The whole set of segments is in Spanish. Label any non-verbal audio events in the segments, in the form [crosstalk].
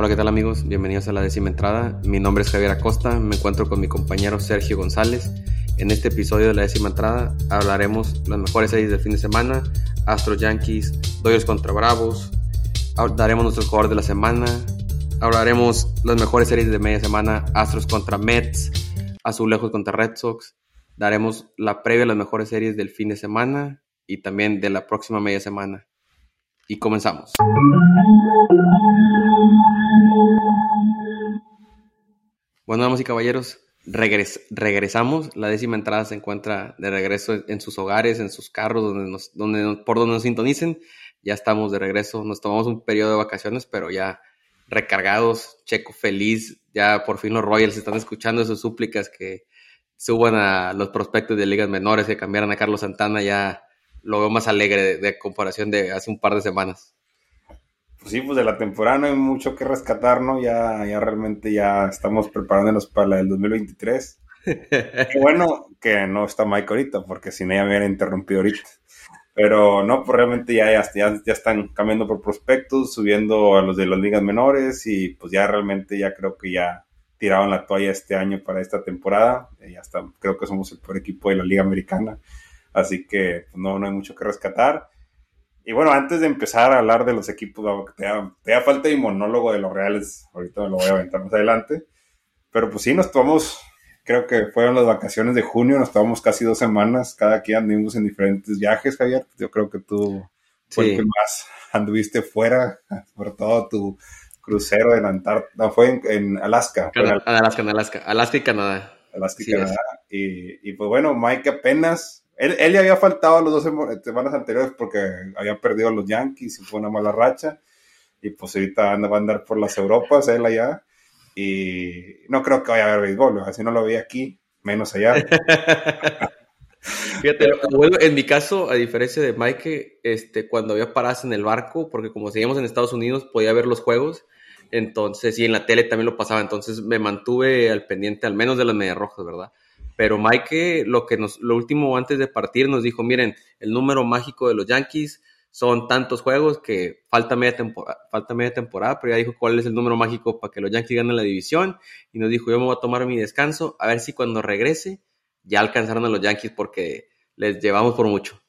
Hola, ¿qué tal amigos? Bienvenidos a la décima entrada. Mi nombre es Javier Acosta, me encuentro con mi compañero Sergio González. En este episodio de la décima entrada hablaremos las mejores series del fin de semana, Astros Yankees, Dodgers contra Bravos, daremos nuestro jugador de la semana, hablaremos las mejores series de media semana, Astros contra Mets, Azulejos contra Red Sox, daremos la previa a las mejores series del fin de semana y también de la próxima media semana. Y comenzamos. Bueno, damas y caballeros, regresamos. La décima entrada se encuentra de regreso en sus hogares, en sus carros, donde nos, donde, por donde nos sintonicen. Ya estamos de regreso. Nos tomamos un periodo de vacaciones, pero ya recargados. Checo feliz. Ya por fin los Royals están escuchando sus súplicas que suban a los prospectos de ligas menores, que cambiaran a Carlos Santana. Ya lo veo más alegre de comparación de hace un par de semanas pues sí, pues de la temporada no hay mucho que rescatar, ¿no? Ya, ya realmente ya estamos preparándonos para la del 2023. [laughs] Qué bueno que no está Mike ahorita, porque si no ya me hubiera interrumpido ahorita. Pero no, pues realmente ya, ya, ya, están cambiando por prospectos, subiendo a los de las ligas menores y pues ya realmente ya creo que ya tiraron la toalla este año para esta temporada. Ya está, creo que somos el peor equipo de la liga americana. Así que pues, no, no hay mucho que rescatar. Y bueno, antes de empezar a hablar de los equipos, te da, te da falta de monólogo de los Reales, ahorita me lo voy a aventar más adelante. Pero pues sí, nos tomamos, creo que fueron las vacaciones de junio, nos tomamos casi dos semanas, cada quien anduvimos en diferentes viajes, Javier. Yo creo que tú fue el que más anduviste fuera, por todo tu crucero en Antártida, no, fue en, Alaska. en Alaska, en Alaska, Alaska y Canadá. Alaska y Canadá. Y, y, pues bueno, Mike apenas él, él le había faltado las dos semanas anteriores porque había perdido a los Yankees y fue una mala racha. Y pues ahorita anda, va a andar por las Europas, él allá. Y no creo que vaya a haber béisbol, así no lo vi aquí, menos allá. [laughs] Fíjate, en mi caso, a diferencia de Mike, este, cuando había paradas en el barco, porque como seguíamos en Estados Unidos, podía ver los juegos, entonces, y en la tele también lo pasaba, entonces me mantuve al pendiente, al menos de las medias rojas, ¿verdad? Pero Mike, lo que nos, lo último antes de partir, nos dijo, miren, el número mágico de los Yankees son tantos juegos que falta media, temporada, falta media temporada, pero ya dijo cuál es el número mágico para que los Yankees ganen la división. Y nos dijo, yo me voy a tomar mi descanso, a ver si cuando regrese ya alcanzaron a los Yankees porque les llevamos por mucho.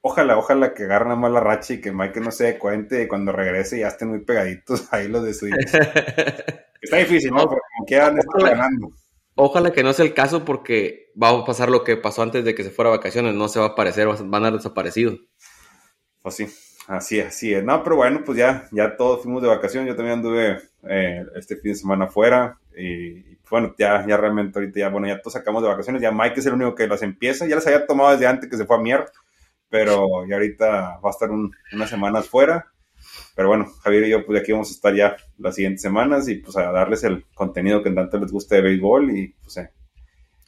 Ojalá, ojalá que agarren una mala racha y que Mike no se dé cuenta y cuando regrese ya estén muy pegaditos ahí los de su [laughs] Está difícil, ¿no? Porque como quieran, están ganando. Ojalá que no sea el caso porque va a pasar lo que pasó antes de que se fuera a vacaciones, no se va a aparecer, van a haber desaparecido. Pues sí, así, así es. No, pero bueno, pues ya, ya todos fuimos de vacaciones, yo también anduve eh, este fin de semana afuera y, bueno, ya, ya realmente ahorita ya, bueno, ya todos sacamos de vacaciones, ya Mike es el único que las empieza, ya las había tomado desde antes que se fue a Mier, pero ya ahorita va a estar unas semanas fuera pero bueno, Javier y yo, pues aquí vamos a estar ya las siguientes semanas y pues a darles el contenido que tanto les guste de béisbol y pues eh,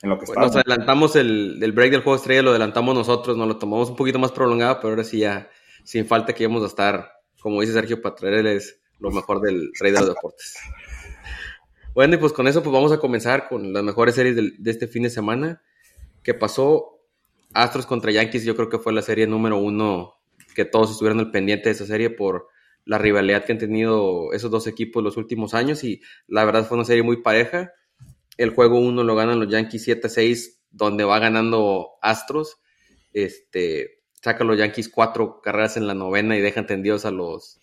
en lo que estamos. Nos adelantamos el, el, break del juego estrella, lo adelantamos nosotros, nos lo tomamos un poquito más prolongado, pero ahora sí ya, sin falta que íbamos a estar, como dice Sergio, para traerles lo mejor del rey de los deportes. Bueno, y pues con eso pues vamos a comenzar con las mejores series de, de este fin de semana. que pasó? Astros contra Yankees, yo creo que fue la serie número uno que todos estuvieron al pendiente de esa serie por la rivalidad que han tenido esos dos equipos los últimos años y la verdad fue una serie muy pareja. El juego 1 lo ganan los Yankees 7-6, donde va ganando Astros. Este, sacan los Yankees cuatro carreras en la novena y dejan tendidos a los,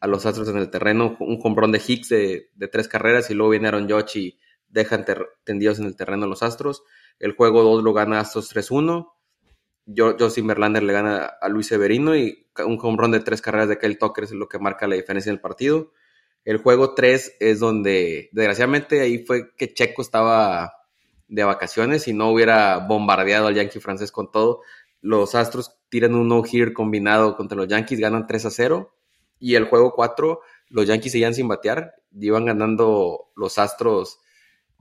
a los Astros en el terreno. Un comprón de Hicks de, tres carreras y luego viene Aaron Judge y dejan tendidos en el terreno a los Astros. El juego 2 lo gana Astros 3-1. Justin Verlander le gana a Luis Severino y un home de tres carreras de Kyle Tucker es lo que marca la diferencia en el partido. El juego 3 es donde, desgraciadamente, ahí fue que Checo estaba de vacaciones y no hubiera bombardeado al Yankee francés con todo. Los Astros tiran un no-hitter combinado contra los Yankees, ganan 3 a 0. Y el juego 4, los Yankees seguían sin batear, iban ganando los Astros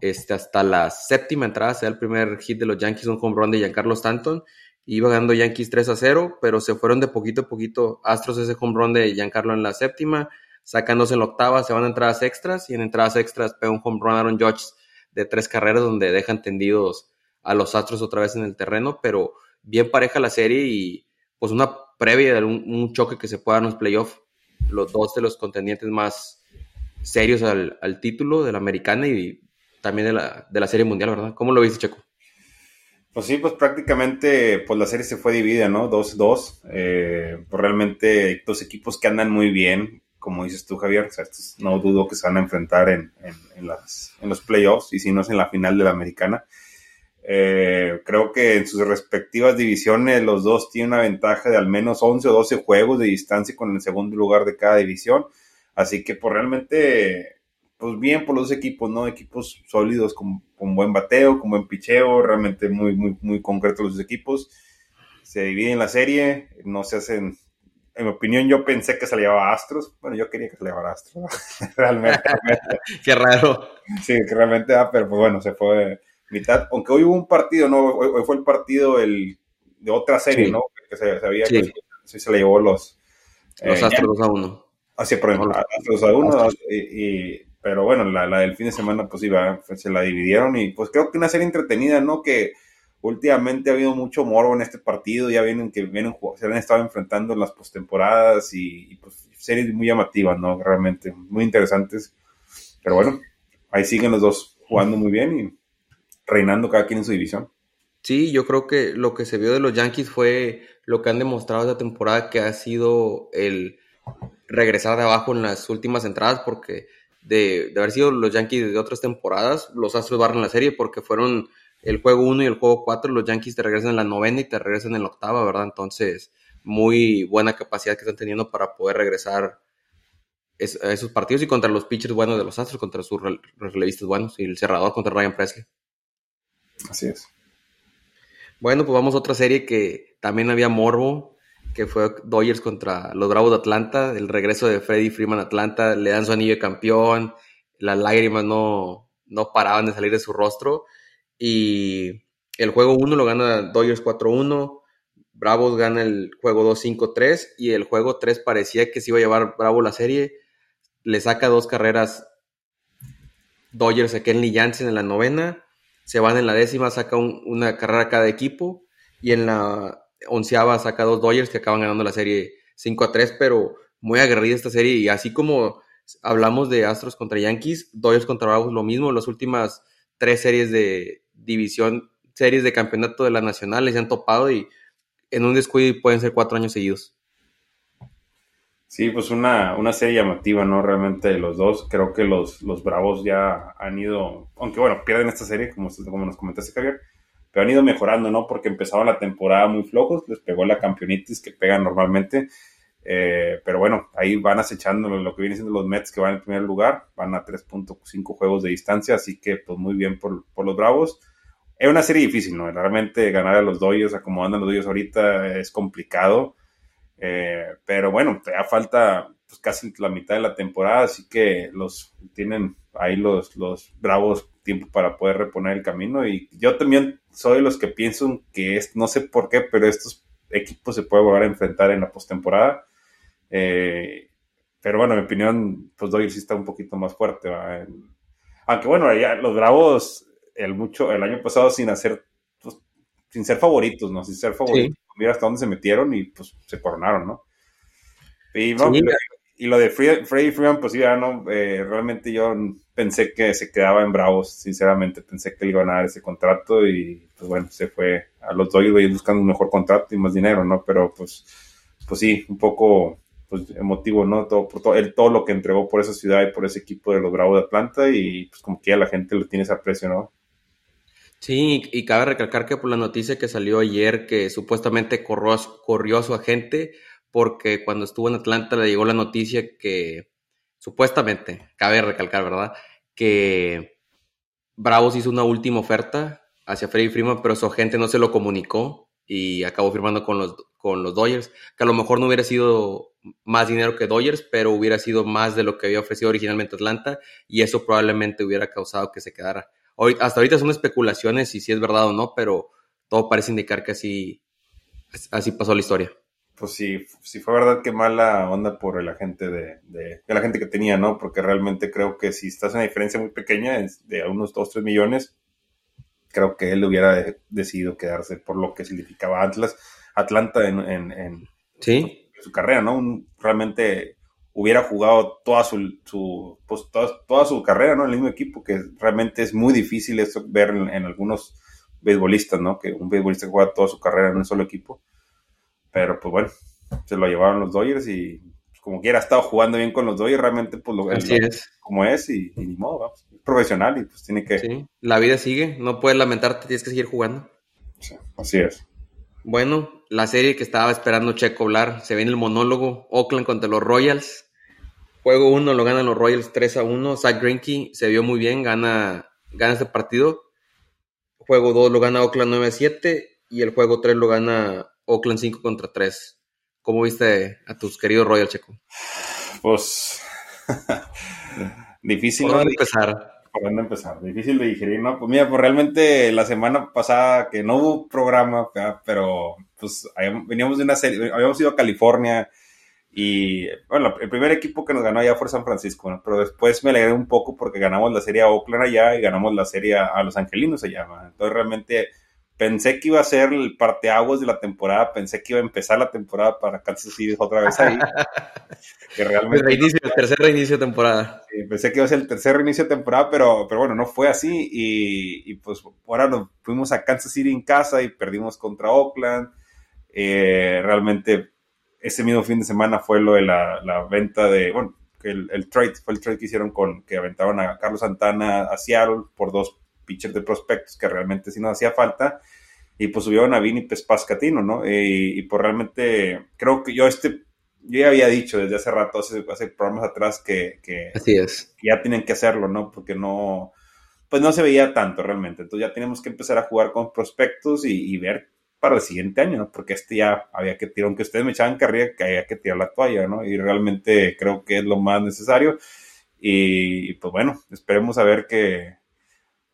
este, hasta la séptima entrada, sea el primer hit de los Yankees, un home run de Giancarlo Stanton Iba ganando Yankees 3 a 0, pero se fueron de poquito a poquito. Astros ese home run de Giancarlo en la séptima, sacándose en la octava, se van a entradas extras y en entradas extras pega un home run Aaron Judge de tres carreras donde dejan tendidos a los Astros otra vez en el terreno, pero bien pareja la serie y pues una previa de un, choque que se pueda en los playoffs. Los dos de los contendientes más, serios al, título de la americana y también de la, de la serie mundial, ¿verdad? ¿Cómo lo viste, Checo? Pues sí, pues prácticamente pues la serie se fue dividida, ¿no? 2-2. Eh, pues realmente dos equipos que andan muy bien, como dices tú, Javier. O sea, no dudo que se van a enfrentar en, en, las, en los playoffs y si no es en la final de la americana. Eh, creo que en sus respectivas divisiones los dos tienen una ventaja de al menos 11 o 12 juegos de distancia con el segundo lugar de cada división. Así que pues realmente, pues bien por los equipos, ¿no? Equipos sólidos con, buen bateo, con buen picheo, realmente muy, muy, muy concretos los equipos. Se dividen la serie, no se hacen en mi opinión, yo pensé que se le llevaba Astros. Bueno, yo quería que se le llevara Astros. [laughs] realmente. [laughs] Qué raro. Sí, que realmente, ah, pero pues bueno, se fue mitad, aunque hoy hubo un partido, ¿no? Hoy, fue el partido el, de otra serie, ¿no? Que se, sabía que sí se le llevó los... Los eh, Astros 2 a 1. Así, por ejemplo, Astros a 1, y, pero bueno, la, la, del fin de semana, pues iba, se la dividieron y pues creo que una serie entretenida, ¿no? Que últimamente ha habido mucho morbo en este partido, ya vienen que vienen, se han estado enfrentando en las postemporadas y, y pues series muy llamativas, ¿no? Realmente, muy interesantes. Pero bueno, ahí siguen los dos jugando muy bien y reinando cada quien en su división. Sí, yo creo que lo que se vio de los Yankees fue lo que han demostrado esta temporada, que ha sido el regresar de abajo en las últimas entradas, porque de, haber sido los Yankees de otras temporadas, los Astros barran la serie porque fueron el juego 1 y el juego 4, los Yankees te regresan en la novena y te regresan en la octava, ¿verdad? Entonces, muy buena capacidad que están teniendo para poder regresar a esos partidos y contra los pitchers buenos de los Astros, contra sus relevistas buenos y el cerrador contra Ryan Presley. Así es. Bueno, pues vamos a otra serie que también había morbo, que fue Dodgers contra los Bravos de Atlanta, el regreso de Freddy Freeman a Atlanta, le dan su anillo de campeón, las lágrimas no, no paraban de salir de su rostro y el juego 1 lo gana Dodgers 4-1, Bravos gana el juego 2 5-3 y el juego 3 parecía que se iba a llevar Bravo la serie, le saca dos carreras Dodgers a Kenley Jansen en la novena se van en la décima, saca una carrera cada equipo y en la onceava saca dos Dodgers que acaban ganando la serie 5 a 3, pero muy aguerrida esta serie y así como hablamos de Astros contra Yankees, Dodgers contra Bravos lo mismo, las últimas tres series de división, series de campeonato de la nacional les han topado y en un descuido pueden ser cuatro años seguidos. Sí, pues una, una serie llamativa, ¿no? Realmente los dos. Creo que los, los Bravos ya han ido, aunque bueno, pierden esta serie, como, como nos comentaste, Javier, pero han ido mejorando, ¿no? Porque empezaban la temporada muy flojos, les pegó la campeonitis que pegan normalmente. Eh, pero bueno, ahí van acechando lo que vienen siendo los Mets que van en primer lugar, van a 3.5 juegos de distancia, así que pues muy bien por, por los Bravos. Es una serie difícil, ¿no? Realmente ganar a los Dodgers, como andan los Dodgers ahorita, es complicado. Eh, pero bueno, todavía falta pues, casi la mitad de la temporada, así que los tienen ahí los, los bravos tiempo para poder reponer el camino. Y yo también soy de los que pienso que es, no sé por qué, pero estos equipos se pueden volver a enfrentar en la postemporada. Eh, pero bueno, en mi opinión, pues Doyle sí está un poquito más fuerte. Aunque bueno, ya los Bravos el mucho el año pasado sin hacer pues, sin ser favoritos, ¿no? Sin ser favoritos mira hasta dónde se metieron y pues se coronaron, ¿no? Y, lo de Freddy Freeman, pues ya no, eh, realmente yo pensé que se quedaba en Bravos, sinceramente, pensé que le iban a dar ese contrato y pues bueno, se fue a los Dodgers buscando un mejor contrato y más dinero, ¿no? Pero pues, pues sí, un poco pues, emotivo, ¿no? Todo, por todo, todo lo que entregó por esa ciudad y por ese equipo de los Bravos de Atlanta y pues como que ya la gente lo tiene ese aprecio, ¿no? Sí, y cabe recalcar que por la noticia que salió ayer que supuestamente corrió, corrió a su agente porque cuando estuvo en Atlanta le llegó la noticia que supuestamente, cabe recalcar, ¿verdad? Que Bravos hizo una última oferta hacia Freddy Freeman, pero su agente no se lo comunicó y acabó firmando con los, con los Dodgers, que a lo mejor no hubiera sido más dinero que Dodgers, pero hubiera sido más de lo que había ofrecido originalmente Atlanta y eso probablemente hubiera causado que se quedara hasta ahorita son especulaciones y si es verdad o no, pero todo parece indicar que así, así pasó la historia. Pues sí, sí fue verdad que mala onda por la gente de, de, la gente que tenía, ¿no? Porque realmente creo que si estás en una diferencia muy pequeña, de unos 2, 3 millones, creo que él hubiera decidido quedarse por lo que significaba Atlas, Atlanta en, en, ¿Sí? su carrera, ¿no? realmente hubiera jugado toda su, pues, toda, su carrera, ¿no? En el mismo equipo, que realmente es muy difícil eso ver en, algunos beisbolistas, ¿no? Que un beisbolista juega toda su carrera en un solo equipo. Pero pues bueno, se lo llevaron los Dodgers y pues, como quiera ha estado jugando bien con los Dodgers, realmente pues lo, así es. como es y, ni modo, vamos, es profesional y pues tiene que... Sí, la vida sigue, no puedes lamentarte, tienes que seguir jugando. Sí, así es. Bueno, la serie que estaba esperando Checo hablar, se viene el monólogo, Oakland contra los Royals. Juego 1 lo ganan los Royals 3 a 1. Zach Greinke se vio muy bien, gana, gana este partido. Juego 2 lo gana Oakland 9 a 7 y el juego 3 lo gana Oakland 5 contra 3. ¿Cómo viste a tus queridos Royals, Checo? Pues [laughs] difícil. ¿Por dónde empezar? ¿Por dónde empezar? Difícil de digerir, ¿no? Pues mira, pues realmente la semana pasada que no hubo programa, pero pues veníamos de una serie, habíamos ido a California y bueno, el primer equipo que nos ganó allá fue San Francisco, ¿no? pero después me alegré un poco porque ganamos la serie a Oakland allá y ganamos la serie a Los Angelinos allá, ¿no? entonces realmente pensé que iba a ser el parteaguas de la temporada, pensé que iba a empezar la temporada para Kansas City otra vez ahí. [laughs] que realmente... El, reinicio, el tercer reinicio de temporada. Sí, pensé que iba a ser el tercer reinicio de temporada, pero, pero bueno, no fue así. Y, y pues ahora nos fuimos a Kansas City en casa y perdimos contra Oakland. Eh, realmente ese mismo fin de semana fue lo de la, la venta de, bueno, el, el, trade, fue el trade que hicieron con, que aventaron a Carlos Santana a Seattle por dos pitchers de prospectos que realmente sí nos hacía falta. Y pues subieron a Vini Pescatino, ¿no? Y, y, pues realmente creo que yo este, yo ya había dicho desde hace rato, hace, hace programas atrás que, que, Así es. ya tienen que hacerlo, ¿no? Porque no, pues no se veía tanto realmente. Entonces ya tenemos que empezar a jugar con prospectos y, y ver para el siguiente año, ¿no? Porque este ya había que tirar, aunque ustedes me echaban carrera, que había que tirar la toalla, ¿no? Y realmente creo que es lo más necesario. Y, pues bueno, esperemos a ver que,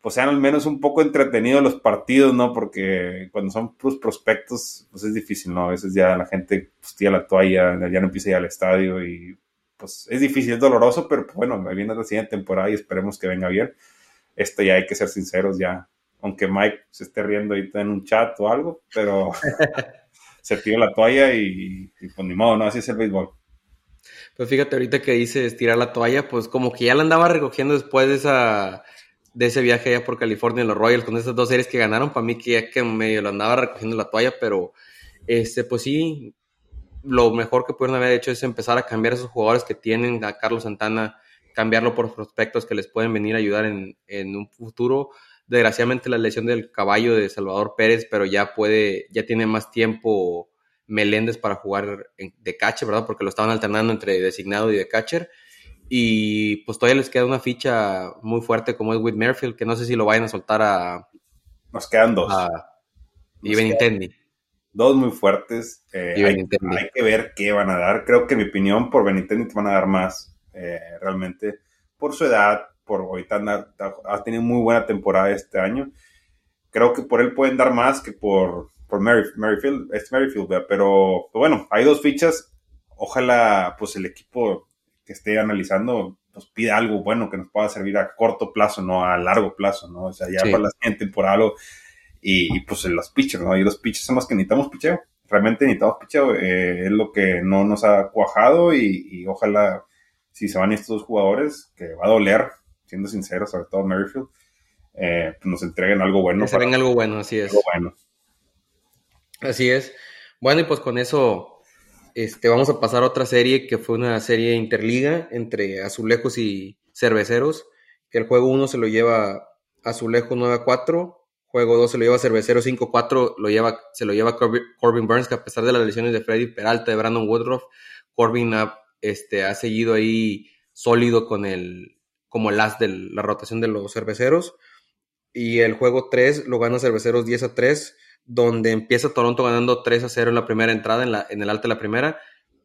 pues sean al menos un poco entretenidos los partidos, ¿no? Porque cuando son pues, prospectos, pues es difícil, ¿no? A veces ya la gente pues, tira la toalla, ya no empieza a ir al estadio y pues es difícil, es doloroso, pero pues, bueno, viene la siguiente temporada y esperemos que venga bien. Esto ya hay que ser sinceros, ya, aunque Mike se esté riendo ahorita en un chat o algo, pero [laughs] se tiró la toalla y, y pues ni modo, ¿no? Así es el béisbol. Pues fíjate, ahorita que dices tirar la toalla, pues como que ya la andaba recogiendo después de esa de ese viaje allá por California los Royals con esas dos series que ganaron, para mí que ya que medio lo andaba recogiendo la toalla, pero este pues sí, lo mejor que pudieron haber hecho es empezar a cambiar a esos jugadores que tienen, a Carlos Santana, cambiarlo por prospectos que les pueden venir a ayudar en, en un futuro. Desgraciadamente la lesión del caballo de Salvador Pérez, pero ya puede, ya tiene más tiempo Meléndez para jugar de catcher, ¿verdad? Porque lo estaban alternando entre designado y de catcher. Y pues todavía les queda una ficha muy fuerte como es Whit Merfield, que no sé si lo vayan a soltar a. Nos quedan dos. y Benintendi. Dos muy fuertes. Eh, hay, hay, que ver qué van a dar. Creo que mi opinión por Benintendi te van a dar más. Eh, realmente. Por su edad, por ahorita ha tenido muy buena temporada este año. Creo que por él pueden dar más que por, por Merrifield, es Merrifield, pero bueno, hay dos fichas. Ojalá pues el equipo que esté analizando, pues pida algo bueno que nos pueda servir a corto plazo, no a largo plazo, ¿no? O sea, ya para la siguiente temporada y, y, pues los pitchers, ¿no? Y los pitchers son los que necesitamos picheo. Realmente necesitamos picheo. Eh, es lo que no nos ha cuajado y, y, ojalá, si se van estos dos jugadores, que va a doler, siendo sincero, sobre todo Merrifield, eh, pues nos entreguen algo bueno. Que se algo bueno, así es. Algo bueno. Así es. Bueno, y pues con eso este, vamos a pasar a otra serie que fue una serie interliga entre Azulejos y Cerveceros, que el juego 1 se lo lleva Azulejo 9 a 4, juego 2 se lo lleva Cerveceros 5 a 4, lo lleva, se lo lleva Corbin Burns, que a pesar de las lesiones de Freddy Peralta, de Brandon Woodruff, Corbin ha, este, ha seguido ahí sólido con el, como el as de la rotación de los cerveceros. Y el juego 3 lo gana Cerveceros 10 a 3 donde empieza Toronto ganando 3 a 0 en la primera entrada, en, la, en el alto de la primera,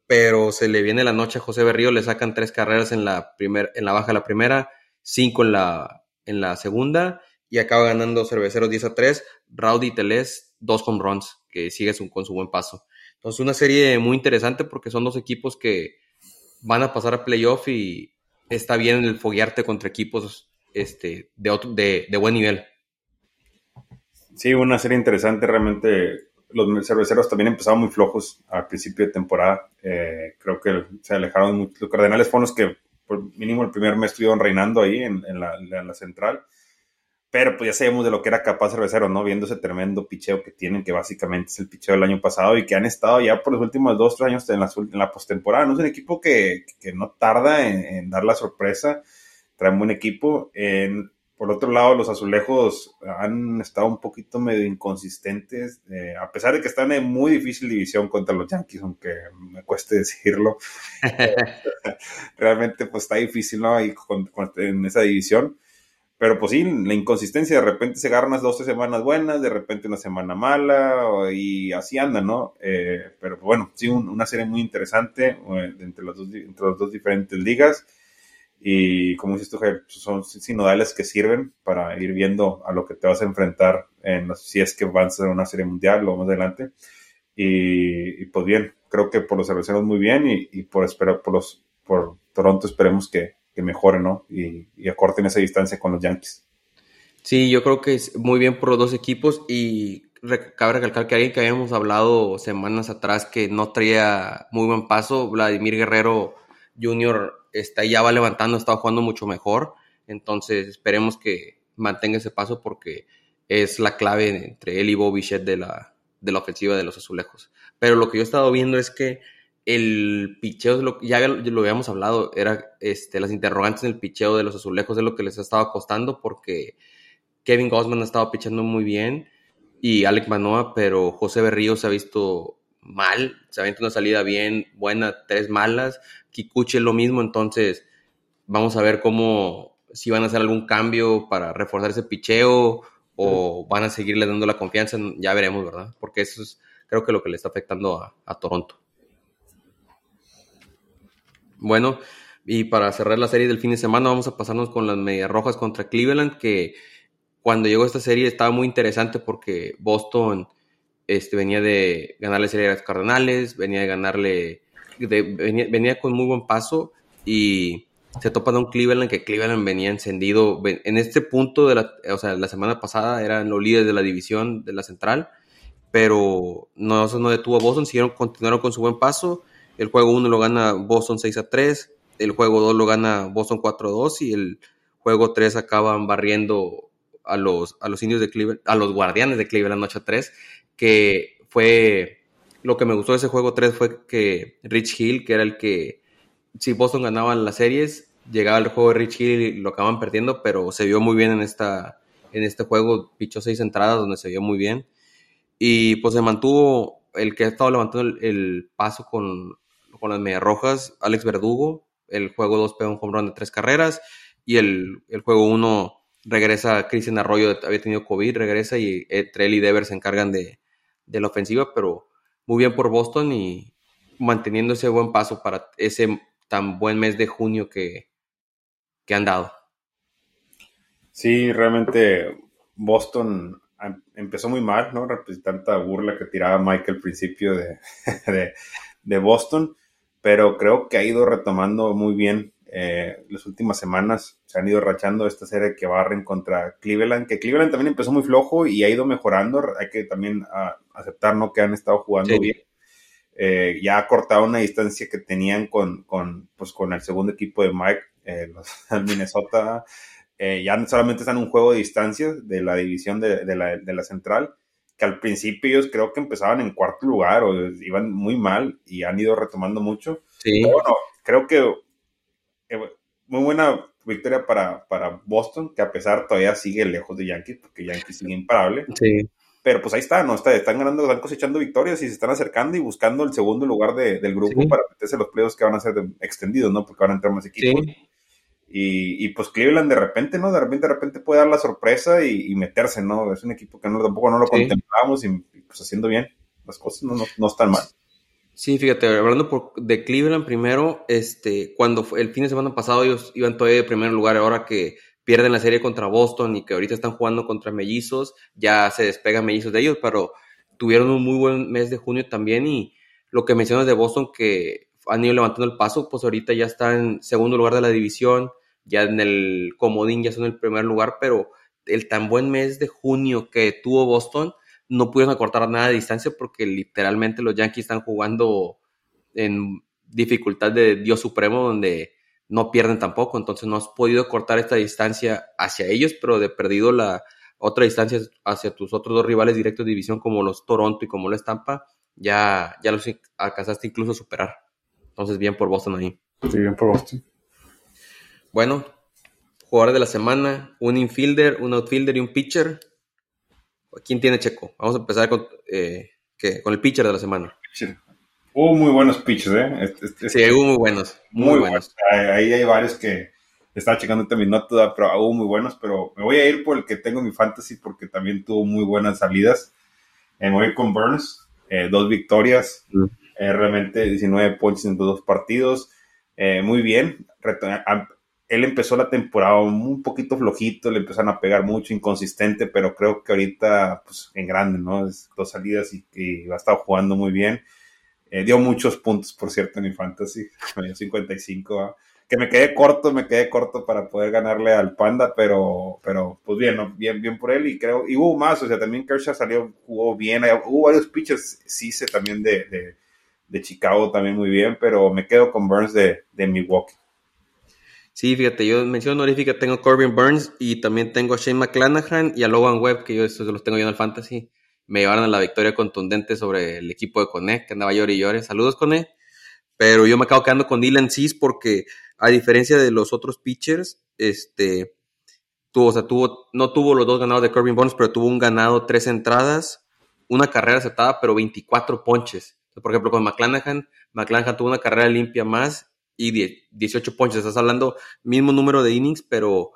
pero se le viene la noche a José Berrío, le sacan tres carreras en la, primer, en la baja de la primera, cinco en la, en la segunda, y acaba ganando Cerveceros 10 a 3, Rowdy Teles, dos home runs, que sigue con su buen paso. Entonces, una serie muy interesante porque son dos equipos que van a pasar a playoff y está bien el foguearte contra equipos este, de, de buen nivel. Sí, una serie interesante realmente. los cerveceros también empezaron muy flojos al principio de temporada. Eh, creo que se alejaron mucho. Los Cardenales fueron los que, por mínimo, el primer mes estuvieron reinando ahí en, la, en la, central. Pero pues ya sabemos de lo que era capaz cervecero, ¿no? Viendo ese tremendo picheo que tienen, que básicamente es el picheo del año pasado y que han estado ya por los últimos dos, tres años en la, en la postemporada. ¿no? Es un equipo que, que no tarda en, en, dar la sorpresa. Trae un buen equipo. En, por otro lado, los azulejos han estado un poquito medio inconsistentes, eh, a pesar de que están en muy difícil división contra los Yankees, aunque me cueste [laughs] decirlo. [laughs] Realmente, pues está difícil, ¿no? Ahí en esa división. Pero pues sí, la inconsistencia, de repente se agarran unas 12 semanas buenas, de repente una semana mala, y así anda, ¿no? Eh, pero bueno, sí, una serie muy interesante eh, entre, las dos, entre las dos diferentes ligas. Y como dices tú, son sinodales que sirven para ir viendo a lo que te vas a enfrentar en, si es que van a ser una serie mundial o más adelante. Y, pues bien, creo que por los cerveceros muy bien y, por, esperar, por, los, por Toronto esperemos que, que mejoren, ¿no? Y, y, acorten esa distancia con los Yankees. Sí, yo creo que es muy bien por los dos equipos y cabe recalcar que alguien que habíamos hablado semanas atrás que no traía muy buen paso, Vladimir Guerrero Jr está, ya va levantando, está jugando mucho mejor. Entonces esperemos que mantenga ese paso porque es la clave entre él y Bobby Shed de la, de la ofensiva de los azulejos. Pero lo que yo he estado viendo es que el picheo, ya lo habíamos hablado, era este, las interrogantes en el picheo de los azulejos es lo que les ha estado costando porque Kevin Gosman ha estado pichando muy bien y Alec Manoa, pero José Berrío se ha visto mal, se visto una salida bien, buena, tres malas, Kikuchi es lo mismo, entonces vamos a ver cómo, si van a hacer algún cambio para reforzar ese picheo o van a seguirle dando la confianza, ya veremos, ¿verdad? Porque eso es creo que lo que le está afectando a, Toronto. Bueno, y para cerrar la serie del fin de semana vamos a pasarnos con las Medias Rojas contra Cleveland, que cuando llegó esta serie estaba muy interesante porque Boston este, venía de ganarle serie a los Cardenales, venía de ganarle venía, con muy buen paso y se topa de un Cleveland que Cleveland venía encendido. En este punto de la, o sea, la semana pasada eran los líderes de la división de la central, pero no, eso no detuvo a Boston, siguieron, continuaron con su buen paso. El juego 1 lo gana Boston 6 a 3, el juego 2 lo gana Boston 4 a 2 y el juego 3 acaban barriendo a los, a los indios de Cleveland, a los guardianes de Cleveland 8 a 3, que fue lo que me gustó de ese juego 3 fue que Rich Hill, que era el que, si Boston ganaba las series, llegaba el juego de Rich Hill y lo acaban perdiendo, pero se vio muy bien en, esta, en este juego, pichó seis entradas donde se vio muy bien. Y pues se mantuvo el que ha estado levantando el, paso con, con, las medias rojas, Alex Verdugo. El juego 2 pegó un home run de tres carreras y el, el juego 1 regresa Cristian Arroyo, había tenido COVID, regresa y Trell y Dever se encargan de, de la ofensiva, pero muy bien por Boston y manteniendo ese buen paso para ese tan buen mes de junio que, que han dado. Sí, realmente Boston empezó muy mal, ¿no? Tanta burla que tiraba Mike al principio [laughs] de, de, Boston, pero creo que ha ido retomando muy bien eh, las últimas semanas. Se han ido rachando esta serie que barren contra Cleveland, que Cleveland también empezó muy flojo y ha ido mejorando. Hay que también ah, aceptar ¿no? que han estado jugando bien. Eh, ya ha cortado una distancia que tenían con, con, pues, con el segundo equipo de Mike, eh, los [laughs] Minnesota. Eh, ya solamente están un juego de distancia de la división de, de, la, de, la, central, que al principio ellos creo que empezaban en cuarto lugar o iban muy mal y han ido retomando mucho. Sí. bueno, creo que muy buena victoria para, para Boston, que a pesar todavía sigue lejos de Yankees, porque Yankees sigue imparable. Sí pero pues ahí está, ¿no? Está, están ganando, están cosechando victorias y se están acercando y buscando el segundo lugar de, del grupo para meterse los playoffs que van a ser extendidos, ¿no? Porque van a entrar más equipos. Y, y, pues Cleveland de repente, ¿no? De repente, de repente puede dar la sorpresa y, meterse, ¿no? Es un equipo que no, tampoco no lo contemplamos y, pues haciendo bien las cosas no, no, están mal. Sí, fíjate, hablando por, de Cleveland primero, este, cuando fue, el fin de semana pasado ellos iban todavía de primer lugar, ahora que pierden la serie contra Boston y que ahorita están jugando contra Mellizos, ya se despegan Mellizos de ellos, pero tuvieron un muy buen mes de junio también y lo que mencionas de Boston que han ido levantando el paso, pues ahorita ya está en segundo lugar de la división, ya en el comodín ya son el primer lugar, pero el tan buen mes de junio que tuvo Boston no pudieron acortar nada de distancia porque literalmente los Yankees están jugando en dificultad de Dios Supremo donde no pierden tampoco, entonces no has podido cortar esta distancia hacia ellos, pero de perdido la otra distancia hacia tus otros dos rivales directos de división como los Toronto y como la Estampa, ya, ya los alcanzaste incluso a superar. Entonces bien por Boston ahí. Sí, bien por Boston. Bueno, jugadores de la semana, un infielder, un outfielder y un pitcher. ¿Quién tiene Checo? Vamos a empezar con, eh, con el pitcher de la semana. Hubo muy buenos pitchers, ¿eh? sí, hubo muy buenos. Muy, buenos. Ahí hay varios que estaba checando también notas, pero hubo muy buenos. Pero me voy a ir por el que tengo en mi fantasy porque también tuvo muy buenas salidas. me voy con Burns, eh, dos victorias, mm. eh, realmente 19 puntos en dos partidos. muy bien. Él empezó la temporada un poquito flojito, le empezaron a pegar mucho, inconsistente, pero creo que ahorita, pues, en grande, ¿no? Es dos salidas y, y ha estado jugando muy bien. Eh, dio muchos puntos, por cierto, en mi fantasy. Me dio 55. Que me quedé corto, me quedé corto para poder ganarle al Panda, pero, pero pues bien, bien, bien por él. Y creo, y hubo más, o sea, también Kershaw salió, jugó bien. Hubo varios pitchers, sí, sé también de, de, Chicago también muy bien, pero me quedo con Burns de, de Milwaukee. Sí, fíjate, yo menciono honorífica, tengo Corbin Burns y también tengo a Shane McClanahan y a Logan Webb, que yo estos los tengo yo en el fantasy me llevaron a la victoria contundente sobre el equipo de Cone, que andaba llore y llore. Saludos, Cone. Pero yo me acabo quedando con Dylan Cis porque, a diferencia de los otros pitchers, este, tuvo, o sea, tuvo, no tuvo los dos ganados de Corbin Bones, pero tuvo un ganado, tres entradas, una carrera aceptada, pero 24 ponches. Por ejemplo, con McClanahan, McClanahan tuvo una carrera limpia más y 18 ponches. Estás hablando mismo número de innings, pero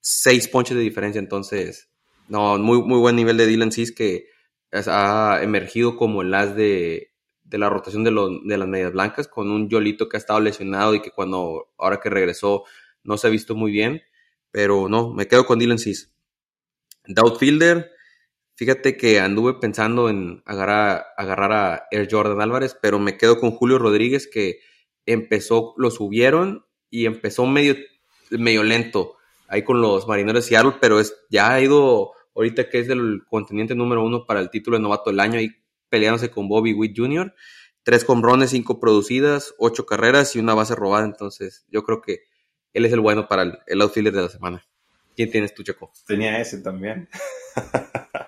6 ponches de diferencia. Entonces, no, muy, muy buen nivel de Dylan Cis que ha emergido como el as de, la rotación de, de, las medias blancas, con un Yolito que ha estado lesionado y que cuando, ahora que regresó, no se ha visto muy bien. Pero no, me quedo con Dylan Cis. Doubtfielder, fíjate que anduve pensando en agarrar, agarrar a Air Jordan Álvarez, pero me quedo con Julio Rodríguez, que empezó, lo subieron y empezó medio, medio lento ahí con los marineros de Seattle, pero es, ya ha ido ahorita que es del contendiente número uno para el título de novato del año, ahí peleándose con Bobby Witt Jr., tres comrones, cinco producidas, ocho carreras y una base robada, entonces yo creo que él es el bueno para el, el de la semana. ¿Quién tienes tú, Checo? Tenía ese también. [laughs]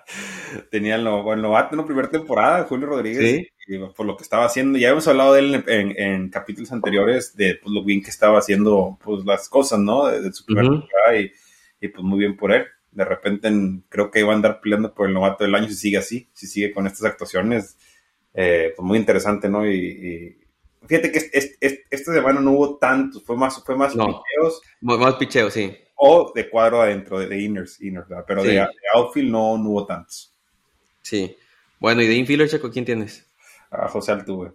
Tenía el, novato en la primera temporada, Julio Rodríguez, por lo que estaba haciendo. Ya hemos hablado de él en, capítulos anteriores de pues, lo bien que estaba haciendo pues, las cosas, ¿no? De, su primera temporada y, y, pues muy bien por él de repente creo que iba a andar peleando por el novato del año si sigue así, si sigue con estas actuaciones. Eh, pues muy interesante, ¿no? Y, fíjate que esta semana no hubo tantos, fue más, fue más picheos. Más picheos, sí. O de cuadro adentro, de, inners, inners pero de, outfield no, hubo tantos. Sí. Bueno, ¿y de infielder, Checo, quién tienes? A José Altuve.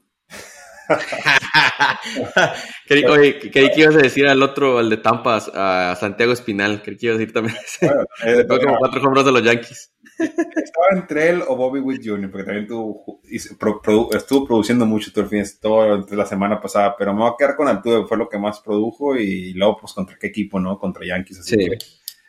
[laughs] creí, que ibas a decir al otro, al de Tampa, a Santiago Espinal. Creí que ibas a decir también. Bueno, eh, como cuatro hombros de los Yankees. Estaba entre él o Bobby Witt Jr., porque también tuvo, estuvo produciendo mucho todo el fin, toda la semana pasada, pero me voy a quedar con Altuve, fue lo que más produjo y luego, pues, contra qué equipo, ¿no? Contra Yankees, así que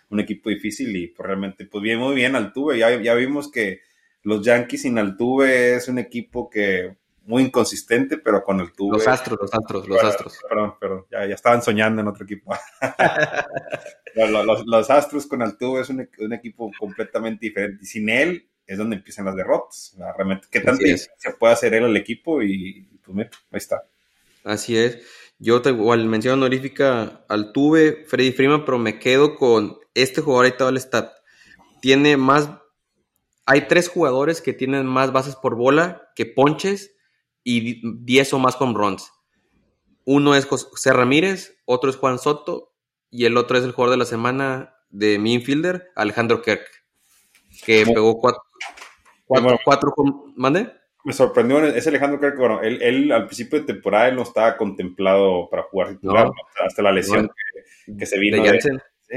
un equipo difícil y pues realmente, pues bien, muy bien Altuve. Ya, ya vimos que los Yankees sin Altuve es un equipo que muy inconsistente, pero con el tubo. Los astros, los astros, los astros. Perdón, perdón, ya, ya, estaban soñando en otro equipo. [laughs] los, los, astros con el tubo es un, un, equipo completamente diferente. Y sin él es donde empiezan las derrotas. Realmente, ¿qué tanto se puede hacer él al equipo? Y pues mira, ahí está. Así es. Yo te igual mención honorífica al Tuve, Freddy Freeman, pero me quedo con este jugador ahí todo el stat. Tiene más. Hay tres jugadores que tienen más bases por bola que ponches y 10 o más home runs. Uno es José Ramírez, otro es Juan Soto y el otro es el jugador de la semana de mi infielder, Alejandro Kirk, que pegó cuatro, cuatro, ¿mande? Me sorprendió, es Alejandro Kirk, bueno, él, al principio de temporada él no estaba contemplado para jugar titular, hasta la lesión que, se vino de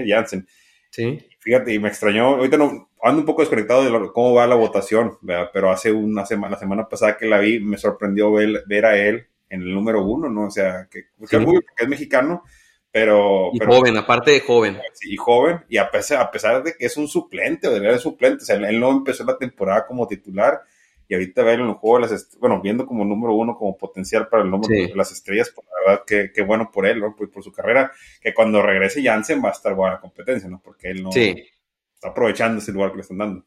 Janssen. Sí. Fíjate, y me extrañó, ahorita no, ando un poco desconectado de cómo va la votación, pero hace una semana, la semana pasada que la vi, me sorprendió ver, ver a él en el número uno, ¿no? O sea, que, es mexicano, Pero, y joven, aparte de joven. y joven, y a pesar, a pesar de que es un suplente, o de ser suplente, o sea, él no empezó la temporada como titular, y ahorita verlo en el juego de las bueno, viendo como número uno, como potencial para el número de las estrellas, pues la verdad que, que bueno por él, ¿no? Por, por, su carrera, que cuando regrese Jansen va a estar buena competencia, ¿no? Porque él no está aprovechando ese lugar que le están dando.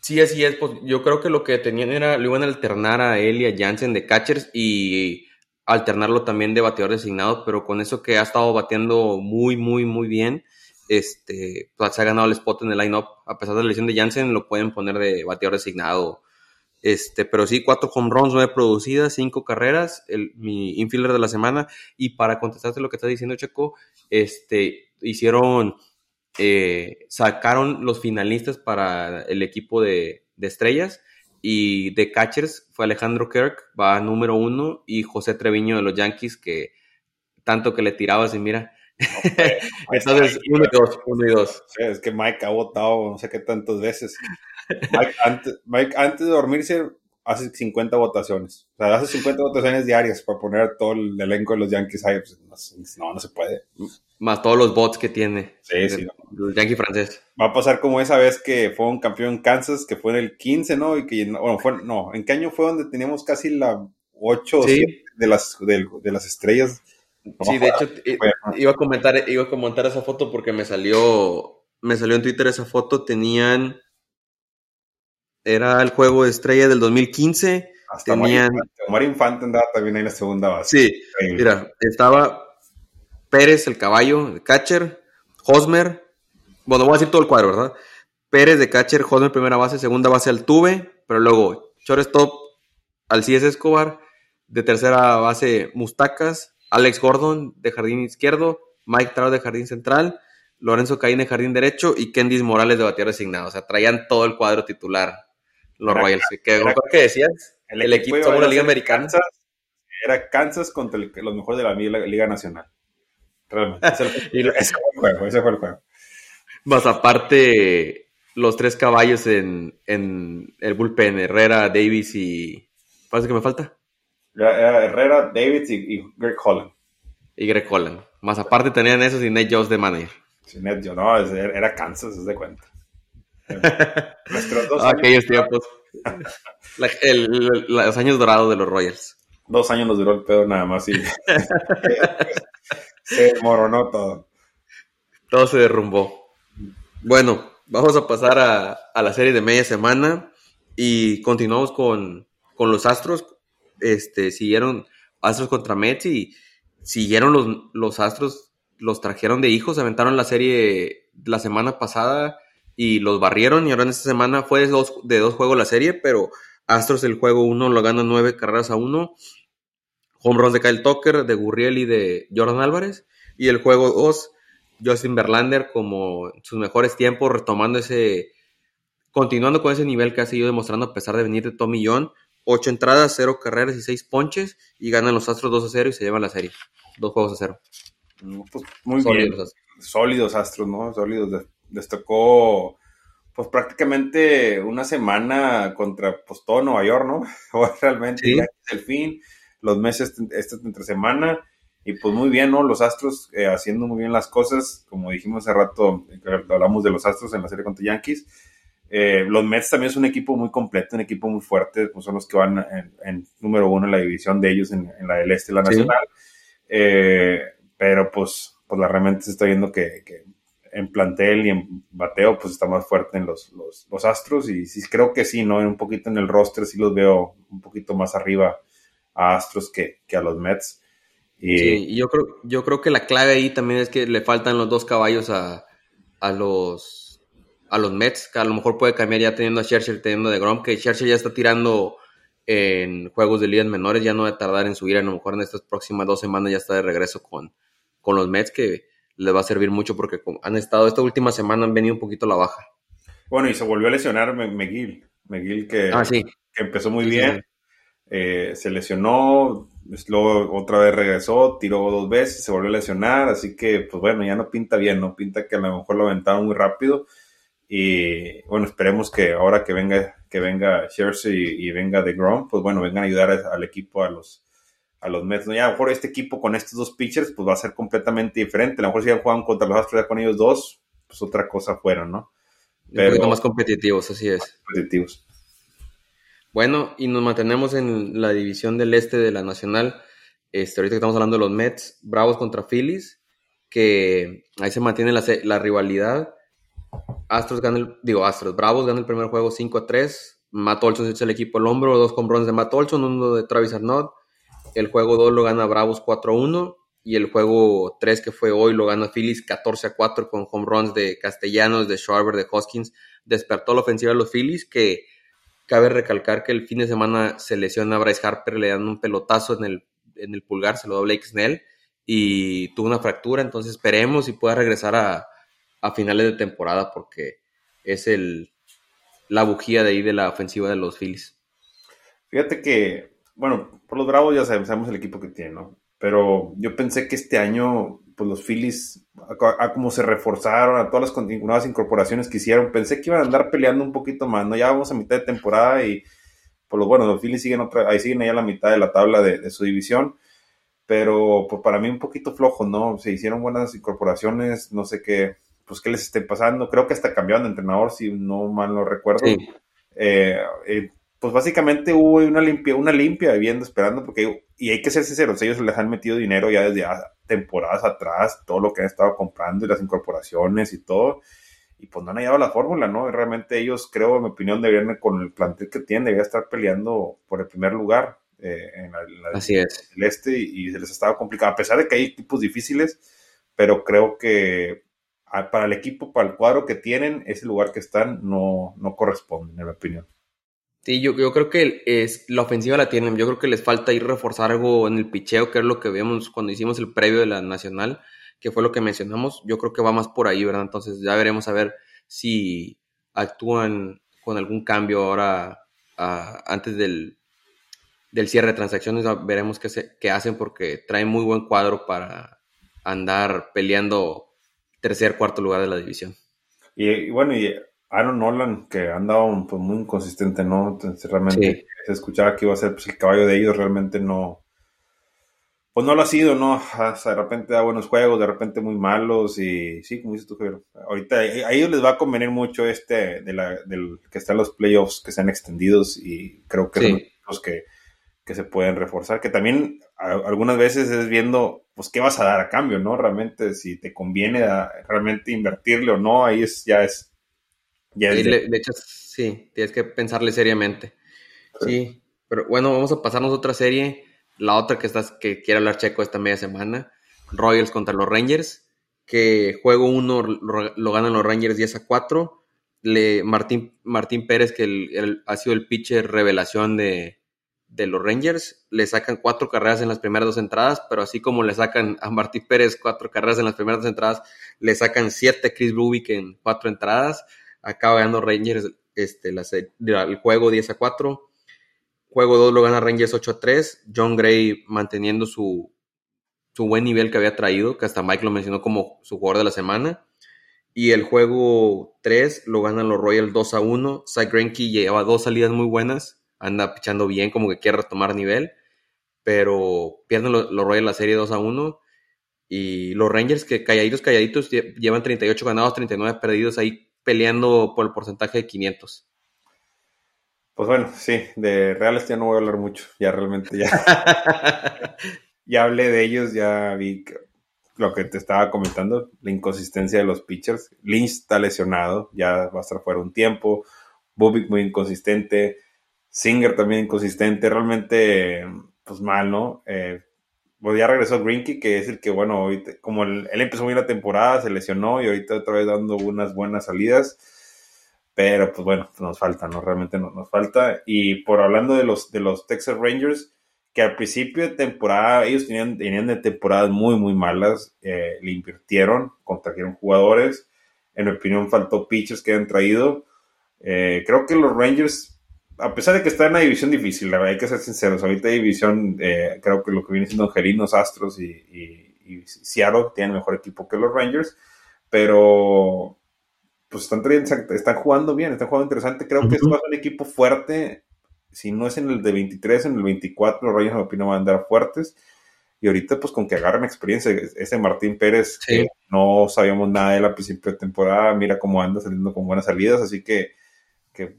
Sí, así es, pues yo creo que lo que tenían era, lo iban a alternar a él y a Jansen de catchers y alternarlo también de bateador designado, pero con eso que ha estado bateando muy, muy, muy bien, este, pues se ha ganado el spot en el line-up. A pesar de la lesión de Jansen, lo pueden poner de bateador designado este, pero sí, cuatro home runs, nueve producidas, cinco carreras, el, mi infielder de la semana. Y para contestarte lo que está diciendo Checo, este, hicieron, eh, sacaron los finalistas para el equipo de, de, estrellas. Y de catchers fue Alejandro Kirk, va número uno, y José Treviño de los Yankees, que tanto que le tirabas y mira. [laughs] Entonces, uno y dos, uno y dos. es que Mike ha votado no sé qué tantas veces. Mike antes, de dormirse hace 50 votaciones. O sea, hace 50 votaciones diarias para poner todo el elenco de los Yankees ahí. Pues, no, no se puede. Más todos los bots que tiene. Sí, sí. El Yankee francés. Va a pasar como esa vez que fue un campeón en Kansas, que fue en el 15, ¿no? Y que, bueno, fue, no, ¿en qué año fue donde teníamos casi la 8 de las, de, las estrellas? sí, de hecho, [laughs] iba a comentar, iba a comentar esa foto porque me salió, me salió en Twitter esa foto. Tenían era el juego de estrella del 2015. Hasta Tenían... Omar Infante andaba también en la segunda base. Sí, mira, estaba Pérez, el caballo, el catcher, Hosmer, bueno, voy a decir todo el cuadro, ¿verdad? Pérez de catcher, Hosmer primera base, segunda base Altuve, pero luego shortstop Alcides Escobar, de tercera base Mustacas, Alex Gordon de jardín izquierdo, Mike Trout de jardín central, Lorenzo Caín de jardín derecho y Kendis Morales de bateador designado. O sea, traían todo el cuadro titular los Royals. Que, que decías, el, equipo, de la Liga Americana. era Kansas contra los mejores de la Liga, Nacional. Realmente. [laughs] Ese, fue el juego, ese fue el juego. Más aparte, los tres caballos en, en el bullpen, Herrera, Davis y... ¿Pasa que me falta? Herrera, Davis y, Greg Holland. Y Greg Holland. Más aparte tenían esos y Nate Jones de manager. Sí, Nate Jones, no, era Kansas, se de cuenta. [laughs] Nuestros dos Aquellos tiempos. los años dorados de los Royals. Dos años nos duró el pedo nada más y [laughs] se moronó todo. Todo se derrumbó. Bueno, vamos a pasar a, la serie de media semana y continuamos con, los Astros. Este, siguieron Astros contra Mets y siguieron los, los Astros, los trajeron de hijos, aventaron la serie la semana pasada y los barrieron y ahora en esta semana fue de dos, de dos juegos la serie, pero Astros el juego uno lo gana nueve carreras a uno. Home runs de Kyle Tucker, de Gurriel y de Jordan Álvarez. Y el juego 2, Justin Verlander como sus mejores tiempos, retomando ese, continuando con ese nivel que ha seguido demostrando a pesar de venir de Tommy John. Ocho entradas, cero carreras y seis ponches y ganan los Astros 2 a 0 y se llevan la serie. Dos juegos a cero. Pues, muy Sólidos bien. Astros. Sólidos Astros, ¿no? Sólidos de les tocó pues prácticamente una semana contra pues todo Nueva York, ¿no? [laughs] O realmente ya es el fin, los meses esta entre semana y pues muy bien, ¿no? Los Astros eh, haciendo muy bien las cosas, como dijimos hace rato, hablamos de los Astros en la serie contra Yankees. Eh, los Mets también es un equipo muy completo, un equipo muy fuerte, pues son los que van en, número uno en la división de ellos, en, la del este, la nacional. Eh, pero pues, pues la realmente se está viendo que, que en plantel y en bateo, pues está más fuerte en los, los, Astros. Y sí, creo que sí, ¿no? Un poquito en el roster sí los veo un poquito más arriba a Astros que, a los Mets. Sí, yo creo, yo creo que la clave ahí también es que le faltan los dos caballos a, los a los Mets, que a lo mejor puede cambiar ya teniendo a Scherzer, teniendo de Grom, que Scherzer ya está tirando en juegos de ligas menores, ya no va a tardar en subir, a lo mejor en estas próximas dos semanas ya está de regreso con, con los Mets, que le va a servir mucho porque han estado, esta última semana han venido un poquito a la baja. Bueno, y se volvió a lesionar McGill. McGill que, ah, que empezó muy bien, eh, se lesionó, luego otra vez regresó, tiró dos veces, se volvió a lesionar, así que pues bueno, ya no pinta bien, no pinta que a lo mejor lo aventaron muy rápido. Y bueno, esperemos que ahora que venga, que venga Jersey y, venga de Grom, pues bueno, vengan a ayudar al equipo, a los, a los Mets. ¿no? Ya a lo mejor este equipo con estos dos pitchers pues va a ser completamente diferente. A lo mejor si ya juegan contra los Astros ya con ellos dos, pues otra cosa fueron, ¿no? Pero, un poquito más competitivos, así es. Competitivos. Bueno, y nos mantenemos en la división del este de la Nacional. Este, ahorita que estamos hablando de los Mets, Bravos contra Phillies, que ahí se mantiene la, la rivalidad. Astros gana el, digo, Astros, Bravos gana el primer juego 5 a 3. Matt Olson se echa el equipo al hombro, dos bronce de Matt Olson, uno de Travis Arnott. El juego 2 lo gana Bravos 4 a 1. Y el juego 3 que fue hoy lo gana Phillies 14 a 4 con home runs de Castellanos, de Schwarber, de Hoskins. Despertó la ofensiva de los Phillies que cabe recalcar que el fin de semana se lesiona a Bryce Harper, le dan un pelotazo en el, en el pulgar, se lo da Blake Snell y tuvo una fractura, entonces esperemos y pueda regresar a, a finales de temporada porque es el, la bujía de ahí de la ofensiva de los Phillies. Fíjate que, bueno, por los Bravos ya sabemos, el equipo que tiene, ¿no? Pero yo pensé que este año, pues los Phillies, a, como se reforzaron, a todas las nuevas incorporaciones que hicieron, pensé que iban a andar peleando un poquito más, ¿no? Ya vamos a mitad de temporada y, por lo bueno, los Phillies siguen otra, ahí siguen ahí a la mitad de la tabla de, de su división pero pues para mí un poquito flojo, ¿no? Se hicieron buenas incorporaciones, no sé qué, pues qué les esté pasando. Creo que hasta cambiaron de entrenador, si no mal lo recuerdo. Eh, eh, pues básicamente hubo una limpia, una limpia viviendo, esperando, porque, y hay que ser sinceros, ellos les han metido dinero ya desde temporadas atrás, todo lo que han estado comprando y las incorporaciones y todo, y pues no han hallado la fórmula, ¿no? realmente ellos, creo, en mi opinión, deberían, con el plantel que tienen, deberían estar peleando por el primer lugar. Eh, en la, Así es. el este y, se les ha estado complicado, a pesar de que hay equipos difíciles, pero creo que para el equipo, para el cuadro que tienen, ese lugar que están no, no corresponde, en mi opinión. Sí, yo, yo creo que es, la ofensiva la tienen. Yo creo que les falta ir reforzar algo en el picheo, que es lo que vemos cuando hicimos el previo de la Nacional, que fue lo que mencionamos. Yo creo que va más por ahí, ¿verdad? Entonces ya veremos a ver si actúan con algún cambio ahora antes del, del cierre de transacciones, veremos qué, se, qué hacen porque traen muy buen cuadro para andar peleando tercer, cuarto lugar de la división. Y, bueno, y Aaron Nolan, que ha andado pues, muy inconsistente, ¿no? Entonces, realmente se escuchaba que iba a ser pues, el caballo de ellos, realmente no. Pues no lo ha sido, ¿no? de repente da buenos juegos, de repente muy malos, y sí, como dices tú, Javier. Ahorita a ellos les va a convenir mucho este de la, del que están los playoffs que sean extendidos, y creo que son los que que se pueden reforzar, que también algunas veces es viendo, pues, qué vas a dar a cambio, ¿no? Realmente, si te conviene realmente invertirle o no, ahí es, ya es... Ya de... hecho, sí, tienes que pensarle seriamente. Sí. pero bueno, vamos a pasarnos a otra serie, la otra que, estás, que quiere hablar Checo esta media semana, Royals contra los Rangers, que juego uno lo, ganan los Rangers 10 a 4, le, Martín, Martín Pérez, que ha sido el pitcher revelación de, de los Rangers le sacan cuatro carreras en las primeras dos entradas, pero así como le sacan a Martí Pérez cuatro carreras en las primeras dos entradas, le sacan siete a Chris Rubik en cuatro entradas. Acaba ganando Rangers este, el juego 10 a 4. Juego 2 lo gana Rangers 8 a 3. John Gray manteniendo su, su buen nivel que había traído, que hasta Mike lo mencionó como su jugador de la semana. Y el juego 3 lo ganan los Royals 2 a 1. Zach Greinke lleva dos salidas muy buenas anda pichando bien, como que quiere retomar nivel, pero pierden los, Royals la serie 2 a 1 y los Rangers que calladitos, calladitos llevan 38 ganados, 39 perdidos ahí peleando por el porcentaje de 500. Pues bueno, sí, de Reales ya no voy a hablar mucho, ya realmente ya. [laughs] ya hablé de ellos, ya vi lo que te estaba comentando, la inconsistencia de los pitchers. Lynch está lesionado, ya va a estar fuera un tiempo. Bubik muy inconsistente. Singer también inconsistente, realmente, pues mal, ¿no? Eh, pues ya regresó Greenkey, que es el que, bueno, como él, empezó muy la temporada, se lesionó y ahorita otra vez dando unas buenas salidas. Pero, pues bueno, nos falta, ¿no? Realmente nos, nos falta. Y por hablando de los, de los Texas Rangers, que al principio de temporada, ellos tenían, tenían de temporadas muy, muy malas, eh, le invirtieron, contrajeron jugadores. En mi opinión, faltó pitchers que han traído. Eh, creo que los Rangers a pesar de que está en una división difícil, la verdad, hay que ser sinceros. Ahorita división, eh, creo que lo que viene siendo Angelinos, Astros y, y, Seattle tienen mejor equipo que los Rangers, pero pues están, están jugando bien, están jugando interesante. Creo que es un equipo fuerte si no es en el de 23, en el 24 los Rangers me van a andar fuertes. Y ahorita, pues con que agarren experiencia, ese Martín Pérez, que no sabíamos nada de él a principio de temporada, mira cómo anda saliendo con buenas salidas, así que, que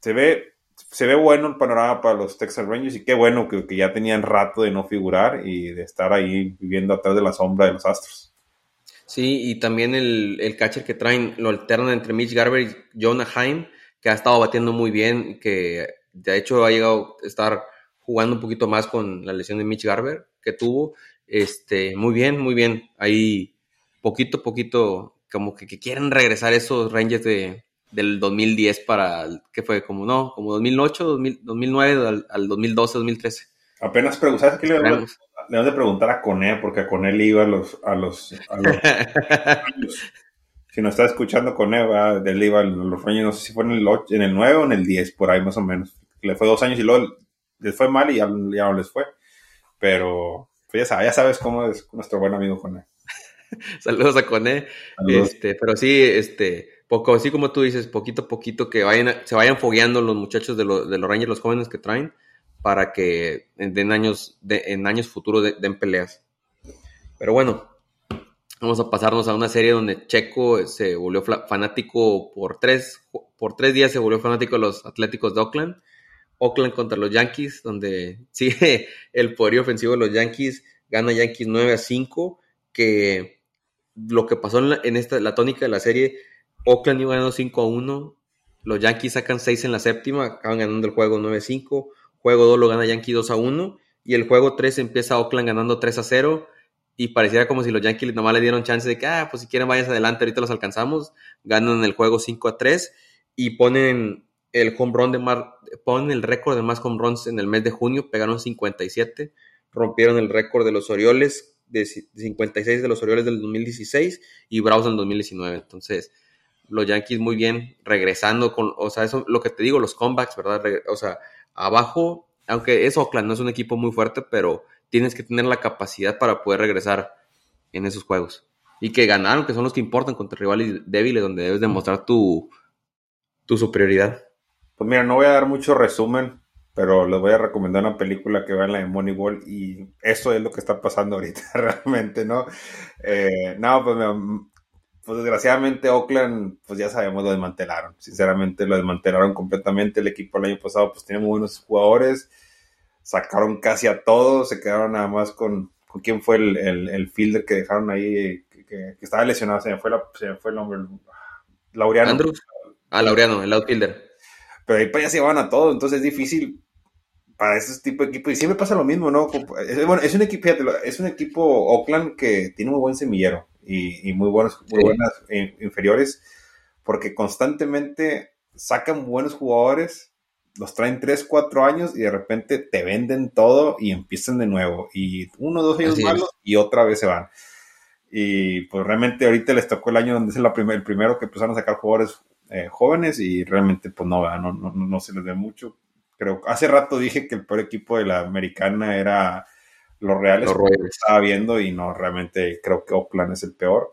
se ve se ve bueno el panorama para los Texas Rangers y qué bueno que, que, ya tenían rato de no figurar y de estar ahí viviendo atrás de la sombra de los Astros. Sí, y también el, el catcher que traen lo alternan entre Mitch Garber y Jonah Heim, que ha estado batiendo muy bien, que de hecho ha llegado a estar jugando un poquito más con la lesión de Mitch Garber que tuvo. Este, muy bien, muy bien. Ahí poquito a poquito, como que, que quieren regresar esos Rangers de, del 2010 para, ¿qué fue? Como no, como 2008, 2009 al, al 2012, 2013. Apenas ¿sabes qué le debemos de preguntar a Cone? Porque a Cone le iba a los, a los, a los [laughs] si nos está escuchando Cone, va, iba a los Rangers, no sé si fue en el, 8, en el 9 o en el 10, por ahí más o menos. Le fue dos años y luego les fue mal y ya, ya no les fue. Pero pues ya, sabes, ya sabes cómo es nuestro buen amigo Cone. [laughs] Saludos a Cone. Este, pero sí, este, así como tú dices, poquito a poquito que vayan, se vayan fogueando los muchachos de, de los Rangers, los jóvenes que traen, para que en años, en años futuros den peleas. Pero bueno, vamos a pasarnos a una serie donde Checo se volvió fanático por tres, por tres días, se volvió fanático de los Atléticos de Oakland. Oakland contra los Yankees, donde [laughs] sigue el poder ofensivo de los Yankees, gana Yankees 9 a 5, que lo que pasó en, en esta, la tónica de la serie Oakland iba ganando 5 a 1. Los Yankees sacan 6 en la séptima, acaban ganando el juego 9 a 5. Juego 2 lo gana Yankees 2 a 1. Y el juego 3 empieza Oakland ganando 3 a 0. Y pareciera como si los Yankees nomás le dieron chance de que, ah, pues si quieren vayas adelante, ahorita los alcanzamos. Ganan el juego 5 a 3 y ponen el home run de mar, ponen el récord de más home runs en el mes de junio, pegaron 57, rompieron el récord de los Orioles, de 56 de los Orioles del 2016 y Bravos del 2019. Entonces, los Yankees muy bien regresando con, o sea, eso lo que te digo, los comebacks, ¿verdad? O sea, abajo, aunque es Oakland, no es un equipo muy fuerte, pero tienes que tener la capacidad para poder regresar en esos juegos. Y que ganaron, que son los que importan contra rivales débiles, donde debes demostrar tu, tu superioridad. Pues mira, no voy a dar mucho resumen, pero les voy a recomendar una película que vean la de Moneyball y eso es lo que está pasando ahorita [laughs] realmente, ¿no? Eh, no, pues pues desgraciadamente Oakland, pues ya sabemos, lo desmantelaron. Sinceramente lo desmantelaron completamente. El equipo el año pasado pues tenía muy buenos jugadores. Sacaron casi a todos. Se quedaron nada más con, con quién fue el, el, fielder que dejaron ahí, que, estaba lesionado. Se me fue, la, se fue el nombre. Laureano. Andrews. Ah, Laureano, el outfielder. Pero ahí para allá se van a todos. Entonces es difícil para ese tipo de equipos. Y siempre pasa lo mismo, ¿no? Bueno, es un equipo, es un equipo Oakland que tiene un buen semillero y, muy, buenos, muy buenas inferiores, porque constantemente sacan buenos jugadores, los traen 3, 4 años y de repente te venden todo y empiezan de nuevo. Y uno, dos años malos y otra vez se van. Y pues realmente ahorita les tocó el año donde es la el primero que empezaron a sacar jugadores eh, jóvenes y realmente pues no, no, no, no se les ve mucho. Creo, hace rato dije que el peor equipo de la americana era los reales los estaba viendo y no, realmente creo que Oakland es el peor.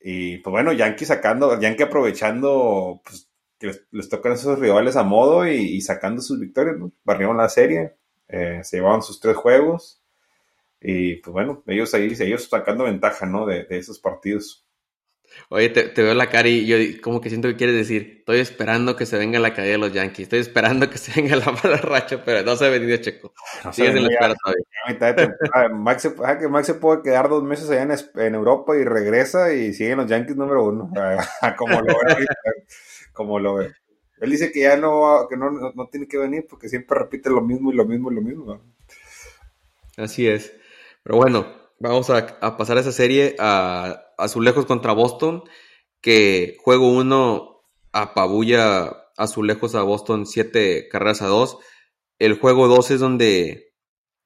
Y pues bueno, Yankee sacando, Yankee aprovechando pues, que les, tocan esos rivales a modo y, sacando sus victorias, ¿no? Barrieron la serie, eh, se llevaban sus tres juegos y pues bueno, ellos ahí, ellos sacando ventaja, ¿no? De, de esos partidos. Oye, te, veo la cara y yo como que siento que quieres decir, estoy esperando que se venga la caída de los Yankees, estoy esperando que se venga la mala racha, pero no se ha venido Checo. No Sigues en la espera todavía. [laughs] Max, se, que Max se puede quedar dos meses allá en, Europa y regresa y siguen los Yankees número uno, [laughs] como lo ve. como lo ve. Él dice que ya no, que no, no, tiene que venir porque siempre repite lo mismo y lo mismo y lo mismo. Así es. Pero bueno, vamos a, a pasar esa serie a Azulejos contra Boston, que juego uno apabulla Azulejos a Boston siete carreras a dos. El juego 2 es donde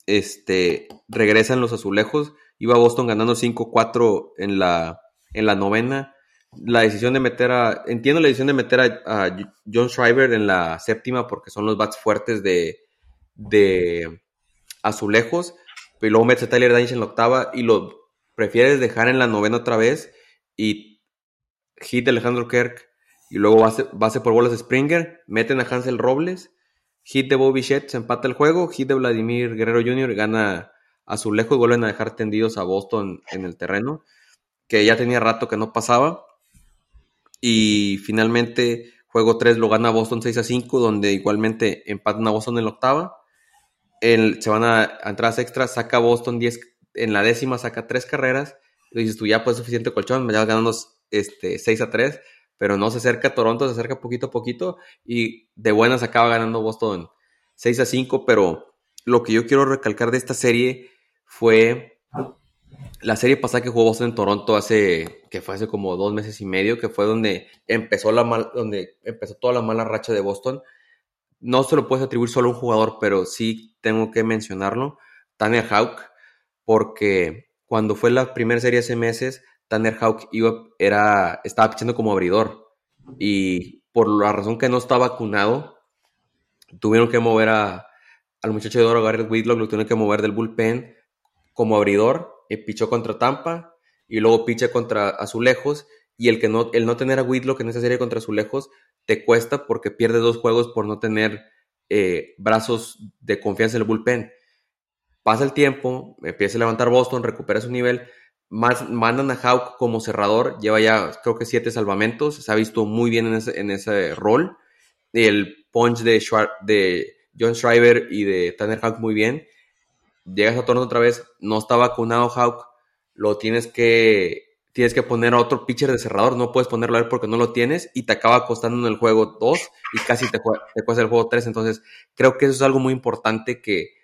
este, regresan los Azulejos. Iba Boston ganando 5-4 en la, en la novena. La decisión de meter a. Entiendo la decisión de meter a, John Schreiber en la séptima porque son los bats fuertes de, de Azulejos. Pero luego metes a Tyler Danis en la octava y lo prefieres dejar en la novena otra vez y hit de Alejandro Kirk y luego base, base por bolas de Springer, meten a Hansel Robles hit de Bobby Shett se empata el juego, hit de Vladimir Guerrero Jr. gana a su lejos y vuelven a dejar tendidos a Boston en el terreno, que ya tenía rato que no pasaba. Y finalmente, juego 3 lo gana Boston 6 a 5, donde igualmente empatan a Boston en la octava. se van a, a entradas extras, saca Boston 10, en la décima saca 3 carreras. Y dices tú, ya pues suficiente colchón, me vas ganando este, 6 a 3 pero no se acerca a Toronto, se acerca poquito a poquito y de buenas acaba ganando Boston 6 a 5, pero lo que yo quiero recalcar de esta serie fue la serie pasada que jugó Boston en Toronto hace, que fue hace como dos meses y medio, que fue donde empezó, la mal, donde empezó toda la mala racha de Boston. No se lo puedes atribuir solo a un jugador, pero sí tengo que mencionarlo, Tanner Houck, porque cuando fue la primera serie hace meses, Tanner Houck iba, era, estaba pichando como abridor. Y por la razón que no está vacunado, tuvieron que mover a, al muchacho de oro, Garrett Whitlock, lo tuvieron que mover del bullpen como abridor. Y pichó contra Tampa y luego picha contra Azulejos. Y el, que no, el no tener a Whitlock en esa serie contra Azulejos te cuesta porque pierdes dos juegos por no tener eh, brazos de confianza en el bullpen. Pasa el tiempo, empieza a levantar Boston, recupera su nivel mandan a Hawk como cerrador, lleva ya creo que siete salvamentos, se ha visto muy bien en ese, en ese rol. El punch de, de John Schreiber y de Tanner Hawk muy bien. Llegas a Toronto otra vez, no está vacunado Hawk, lo tienes que, tienes que poner a otro pitcher de cerrador, no puedes ponerlo a él porque no lo tienes y te acaba costando en el juego 2 y casi te, te cuesta el juego 3. Entonces, creo que eso es algo muy importante que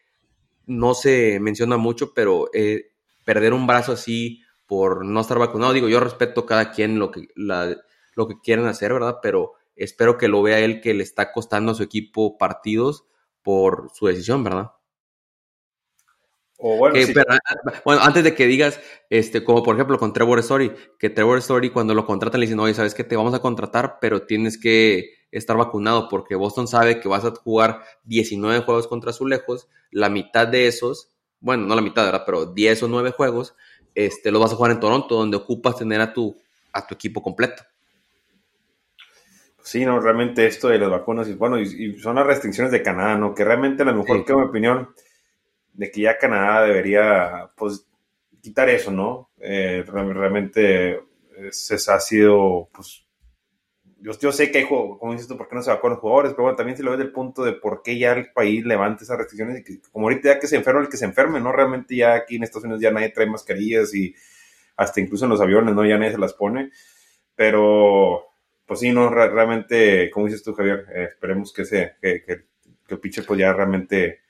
no se menciona mucho, pero eh, perder un brazo así por no estar vacunado. Digo, yo respeto cada quien lo que, lo que quieren hacer, ¿verdad? Pero espero que lo vea él que le está costando a su equipo partidos por su decisión, ¿verdad? O bueno, bueno, antes de que digas, este, como por ejemplo con Trevor Story, que Trevor Story cuando lo contratan le dicen, oye, sabes que te vamos a contratar, pero tienes que estar vacunado porque Boston sabe que vas a jugar 19 juegos contra Azulejos, la mitad de esos bueno, no la mitad, ¿verdad? Pero 10 o 9 juegos, este, lo vas a jugar en Toronto, donde ocupas tener a tu, a tu equipo completo. Sí, no, realmente esto de las vacunas, y bueno, y, son las restricciones de Canadá, ¿no? Que realmente a lo mejor, que mi opinión, de que ya Canadá debería, pues, quitar eso, ¿no? Eh, realmente se ha sido, pues, yo, sé que hay juegos, como dices tú, ¿por qué no se vacunan los jugadores? Pero bueno, también se lo ve del punto de por qué ya el país levanta esas restricciones y que como ahorita ya que se enferma el que se enferme, ¿no? Realmente ya aquí en Estados Unidos ya nadie trae mascarillas y hasta incluso en los aviones, ¿no? Ya nadie se las pone. Pero, pues sí, ¿no? Realmente, como dices tú, Javier, eh, esperemos que, se, que, que, el pitcher pues ya realmente,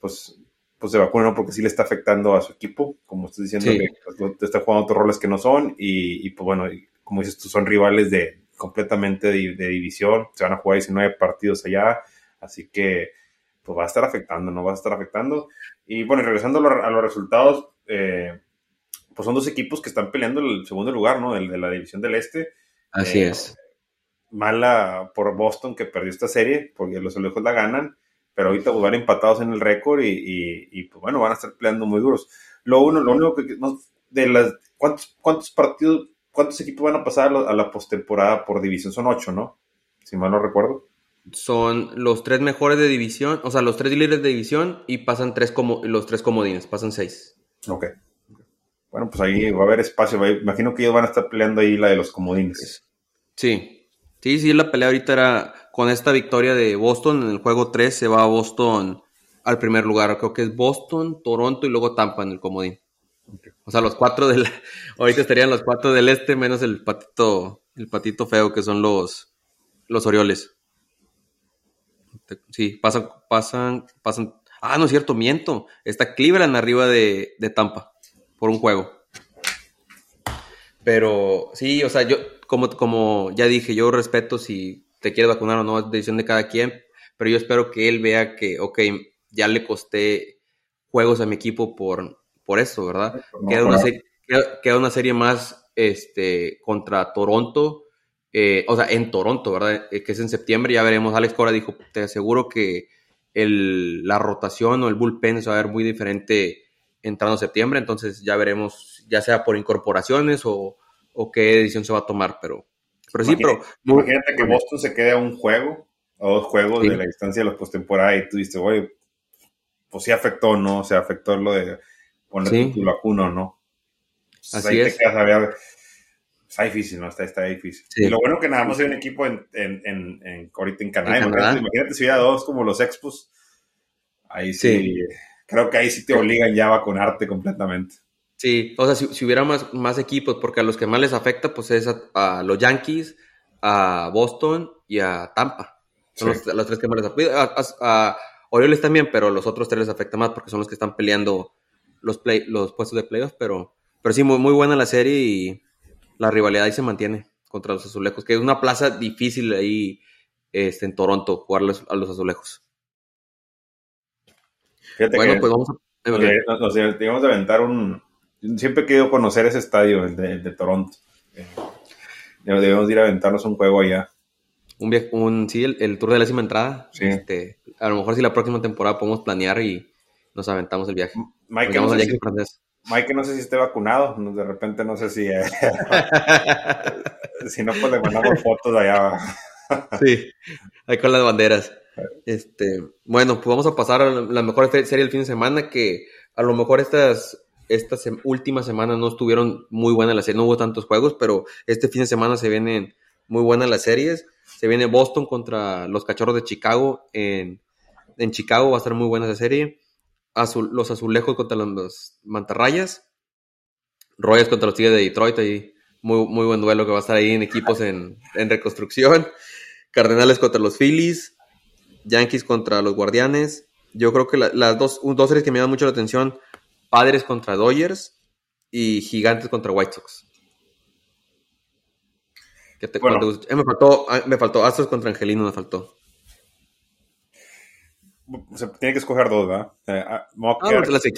pues, pues se vacune, ¿no? Porque sí le está afectando a su equipo, como estás diciendo, que pues, está jugando otros roles que no son y, y pues bueno, como dices tú, son rivales de, completamente de, división, se van a jugar 19 partidos allá, así que pues va a estar afectando, ¿no? Va a estar afectando. Y bueno, regresando a, los resultados, eh, pues son dos equipos que están peleando el segundo lugar, ¿no? De, de la división del Este. Así eh, es. Mala por Boston que perdió esta serie, porque los lejos la ganan, pero ahorita pues, van empatados en el récord y, y, pues bueno, van a estar peleando muy duros. Lo, uno, lo único que, de las, ¿cuántos, ¿cuántos partidos ¿Cuántos equipos van a pasar a la, postemporada por división? Son ocho, ¿no? Si mal no recuerdo. Son los tres mejores de división, o sea, los tres líderes de división y pasan tres como los tres comodines, pasan seis. Ok. Bueno, pues ahí va a haber espacio. Imagino que ellos van a estar peleando ahí la de los comodines. Sí. Sí, sí, la pelea ahorita era con esta victoria de Boston en el juego 3 se va a Boston al primer lugar. Creo que es Boston, Toronto y luego Tampa en el comodín. O sea, los cuatro del. [laughs] Ahorita estarían los cuatro del este, menos el patito, el patito feo, que son los, los Orioles. Sí, pasan, pasan, pasan. Ah, no es cierto, miento. Está Cleveland arriba de, de Tampa por un juego. Pero sí, o sea, yo, como, como ya dije, yo respeto si te quieres vacunar o no, es decisión de cada quien. Pero yo espero que él vea que, ok, ya le costé juegos a mi equipo por, por eso, ¿verdad? queda, una serie, queda, una serie, más este, contra Toronto, eh, o sea, en Toronto, ¿verdad? Eh, que es en septiembre, ya veremos. Alex Cora dijo, te aseguro que el, la rotación o el bullpen se va a ver muy diferente entrando septiembre, entonces ya veremos, ya sea por incorporaciones o, o qué decisión se va a tomar, pero, pero sí, pero... Imagínate que Boston se quede a un juego a dos juegos de la distancia de los postemporada y tú dices, oye, pues sí afectó, ¿no? Se afectó lo de poner tu vacuno, ¿no? Pues Así es. está difícil, ¿no? Está, está difícil. Y lo bueno que nada más hay un equipo en, en, en, en ahorita en Canadá. Imagínate, si hubiera dos como los Expos. Ahí sí, Creo que ahí sí te obligan ya a vacunarte completamente. Sí, o sea, si, hubiera más, más equipos, porque a los que más les afecta, pues es a, los Yankees, a Boston y a Tampa. Son los, tres que más les afecta. A, Orioles también, pero los otros tres les afecta más porque son los que están peleando los, play, los puestos de playoffs. Pero, pero sí, muy, muy buena la serie y la rivalidad ahí se mantiene contra los azulejos, que es una plaza difícil ahí este, en Toronto, jugarles a los azulejos. bueno, pues vamos a... Nos, nos, aventar un, Siempre he querido conocer ese estadio, el de, Toronto. Eh, debemos ir a aventarnos un juego allá. Un, un sí, el, tour de la décima entrada. Este, a lo mejor si la próxima temporada podemos planear y nos aventamos el viaje. Mike, no sé, si, Mike no sé si esté vacunado. De repente no sé si... Eh, [laughs] si no, pues le mandamos fotos allá. sí, ahí con las banderas. Este, bueno, pues vamos a pasar a la mejor serie del fin de semana que a lo mejor estas esta última semana no estuvieron muy buenas las series, no hubo tantos juegos, pero este fin de semana se vienen muy buenas las series. Se viene Boston contra los Cachorros de Chicago en, Chicago, va a estar muy buena esa serie. los Azulejos contra los Mantarrayas. Royals contra los Tigres de Detroit, ahí muy, muy buen duelo que va a estar ahí en equipos en, reconstrucción. Cardenales contra los Phillies. Yankees contra los Guardianes. Yo creo que las dos, dos series que me dan mucho la atención Padres contra Dodgers y Gigantes contra White Sox. Eh, me, faltó, ah, me faltó Astros contra Angelino, me faltó. tiene que escoger dos, ¿verdad? Eh, ah, ah pues las que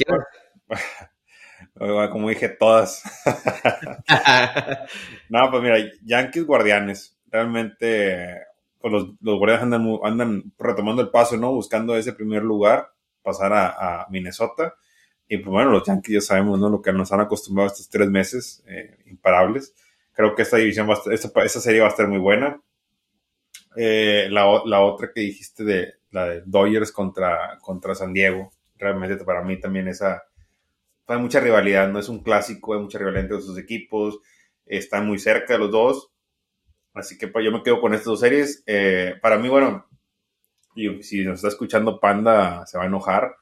[laughs] Como dije, todas. [laughs] no, pues mira, Yankees Guardianes. Realmente, pues los, los Guardianes andan, andan retomando el paso, ¿no? Buscando ese primer lugar, pasar a Minnesota. Y pues bueno, los Yankees ya sabemos, ¿no? Lo que nos han acostumbrado estos tres meses eh, imparables. Creo que esta división, va a esta, serie va a estar muy buena. Eh, la, la, otra que dijiste de la de Dodgers contra, contra San Diego, realmente para mí también esa, hay mucha rivalidad, no es un clásico, hay mucha rivalidad entre sus equipos, están muy cerca los dos, así que pues, yo me quedo con estas dos series. Eh, para mí, bueno, si nos está escuchando Panda, se va a enojar,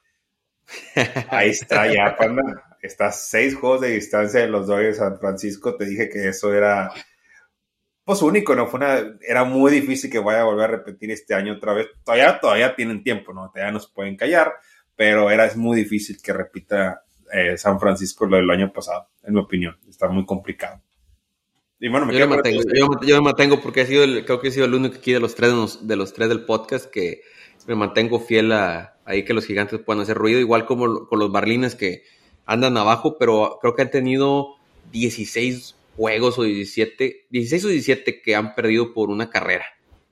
Ahí está ya, Panda. Está seis juegos de distancia de los Dodgers San Francisco. Te dije que eso era pues único, ¿no? Fue una, era muy difícil que vaya a volver a repetir este año otra vez. Todavía, todavía tienen tiempo, ¿no? Todavía nos pueden callar, pero era es muy difícil que repita eh, San Francisco lo del año pasado, en mi opinión. Está muy complicado. Y bueno, me yo, me mantengo, yo, me mantengo porque he sido creo que he sido el único aquí de los tres de los tres del podcast que me mantengo fiel a ahí que los gigantes puedan hacer ruido, igual como con los Marlines que andan abajo, pero creo que han tenido 16 juegos o 17, 16 o 17 que han perdido por una carrera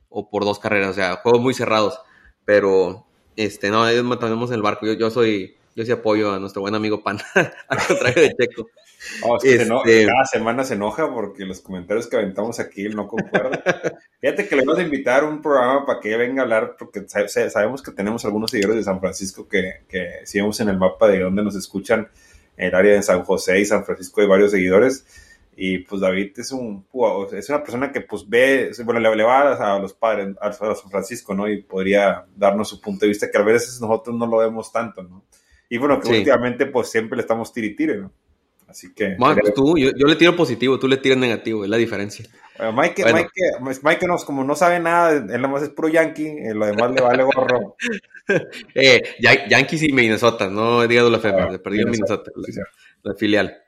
o por dos carreras, o sea, juegos muy cerrados, pero este, no, ellos mantenemos el barco, yo, yo soy, yo sí apoyo a nuestro buen amigo Pan, [laughs] al contrario de Checo. [laughs] Oh, este, cada semana se enoja porque los comentarios que aventamos aquí no concuerdan. [laughs] Fíjate que le vamos a invitar un programa para que venga a hablar, porque sabemos que tenemos algunos seguidores de San Francisco que, que si vemos en el mapa de donde nos escuchan, el área de San José y San Francisco hay varios seguidores. Y pues David es un es una persona que pues ve, bueno, le, va a los padres, a, San Francisco, ¿no? Y podría darnos su punto de vista que a veces nosotros no lo vemos tanto, ¿no? Y bueno, que últimamente pues siempre le estamos tiritire, ¿no? Así que. Bueno, pues tú, yo, le tiro positivo, tú le tiras negativo, es la diferencia. Mike, Mike, Mike nos, como no sabe nada, él nada más es puro Yankee, eh, lo demás le vale gorro. [laughs] eh, Yankees y Minnesota, no digas la fe, ah, perdí en Minnesota, la, filial.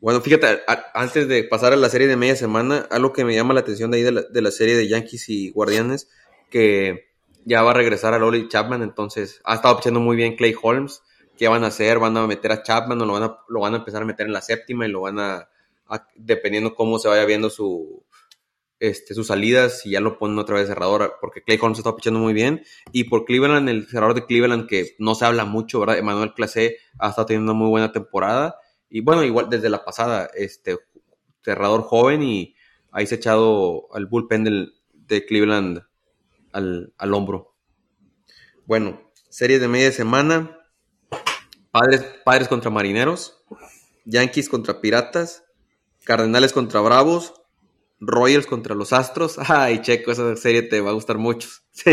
Bueno, fíjate, antes de pasar a la serie de media semana, algo que me llama la atención de ahí de la, de la serie de Yankees y Guardianes, que ya va a regresar a Loli Chapman, entonces ha estado pichando muy bien Clay Holmes qué van a hacer, van a meter a Chapman o lo van a, lo van a empezar a meter en la séptima y lo van a, dependiendo cómo se vaya viendo su, este, sus salidas, y ya lo ponen otra vez cerrador, porque Clay Holmes está pichando muy bien, y por Cleveland, el cerrador de Cleveland, que no se habla mucho, ¿verdad? Emanuel Clase ha estado teniendo una muy buena temporada, y bueno, igual desde la pasada, este, cerrador joven, y ahí se ha echado al bullpen del, de Cleveland al, al hombro. Bueno, series de media semana. Padres, contra marineros. Yankees contra piratas. Cardenales contra bravos. Royals contra los Astros. [laughs] Ay, Checo, esa serie te va a gustar mucho. [laughs]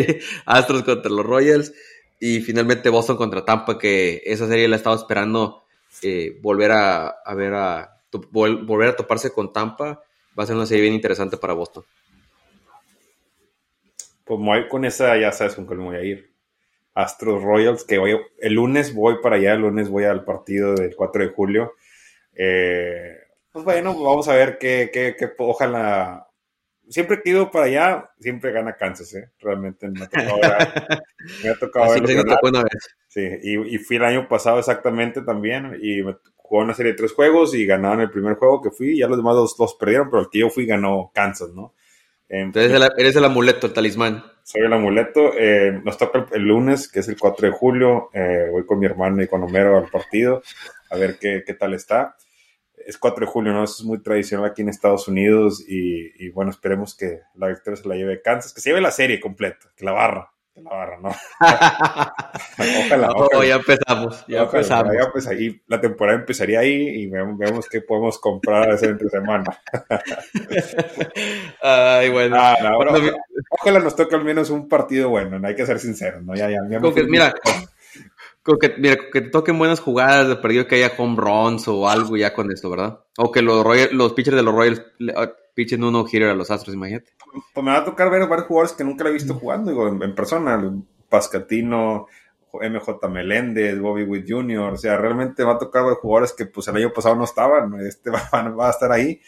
Astros contra los Royals. Y finalmente Boston contra Tampa, que esa serie la estaba esperando eh, volver a, ver a volver a toparse con Tampa. Va a ser una serie bien interesante para Boston. Pues con esa, ya sabes con cuál me voy a ir. Astros Royals, que voy, el lunes voy para allá, el lunes voy al partido del 4 de julio. Eh, pues bueno, vamos a ver qué, qué, qué- ojalá. Siempre que he ido para allá, siempre gana Kansas, ¿eh? Realmente me ha tocado, ver- [laughs] me ha tocado Así tocó una vez. Sí, y, y fui el año pasado exactamente también, y me jugó una serie de tres juegos y ganaron el primer juego que fui, ya los demás los, los perdieron, pero el que yo fui ganó Kansas, ¿no? Entonces eres el, amuleto, el talismán. soy el amuleto. eh, nos toca el, lunes, que es el 4 de julio. eh, voy con mi hermano y con Homero al partido a ver qué, qué tal está. Es 4 de julio, ¿no? Eso es muy tradicional aquí en Estados Unidos y, y bueno, esperemos que la victoria se la lleve Kansas, que se lleve la serie completa, que la barra, que la barra, ¿no? [laughs] Ojalá, ojalá. ya empezamos, ya Ojalá, empezamos. ya, pues ahí la temporada empezaría ahí y vemos, vemos qué podemos comprar ese entre semana. [laughs] Ay, bueno. Ah, no, Bueno, ojalá, ojalá nos toque al menos un partido bueno, no hay que ser sinceros, ¿no? Ya, ya, que- mira, con que, mira, que te toquen buenas jugadas, de perdido que haya home runs o algo ya con esto, ¿verdad? O que los, Royals- los pitchers de los Royals le- ah, pitchen uno hitter a los Astros, imagínate. Pues me va a tocar ver varios jugadores que nunca lo he visto jugando, digo, en, en persona, Pascatino, MJ Meléndez, Bobby Witt Jr., o sea, realmente va a tocar ver jugadores que pues el año pasado no estaban, [laughs] este va, va a estar ahí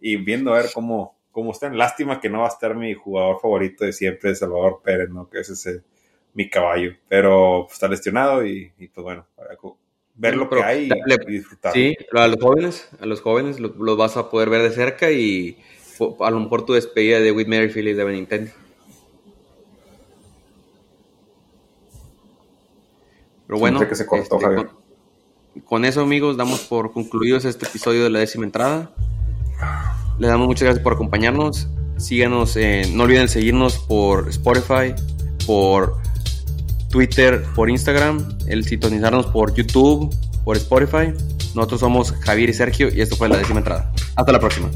y viendo a ver cómo, cómo están. Lástima que no va a estar mi jugador favorito de siempre, Salvador Pérez, ¿no? Que es ese mi caballo, pero pues, está lesionado y, y, pues bueno, para ver lo que Pero hay y, y disfrutar. Sí, a los jóvenes, a los jóvenes los, los vas a poder ver de cerca y a lo mejor tu despedida de Whit Merrifield y de Benintendi. Pero bueno, que se cortó, este, con, con eso amigos damos por concluidos este episodio de la décima entrada. Les damos muchas gracias por acompañarnos. Síganos, en- no olviden seguirnos por Spotify, por Twitter, por Instagram, el sintonizarnos por YouTube, por Spotify. Nosotros somos Javier y Sergio y esto fue la décima entrada. Hasta la próxima.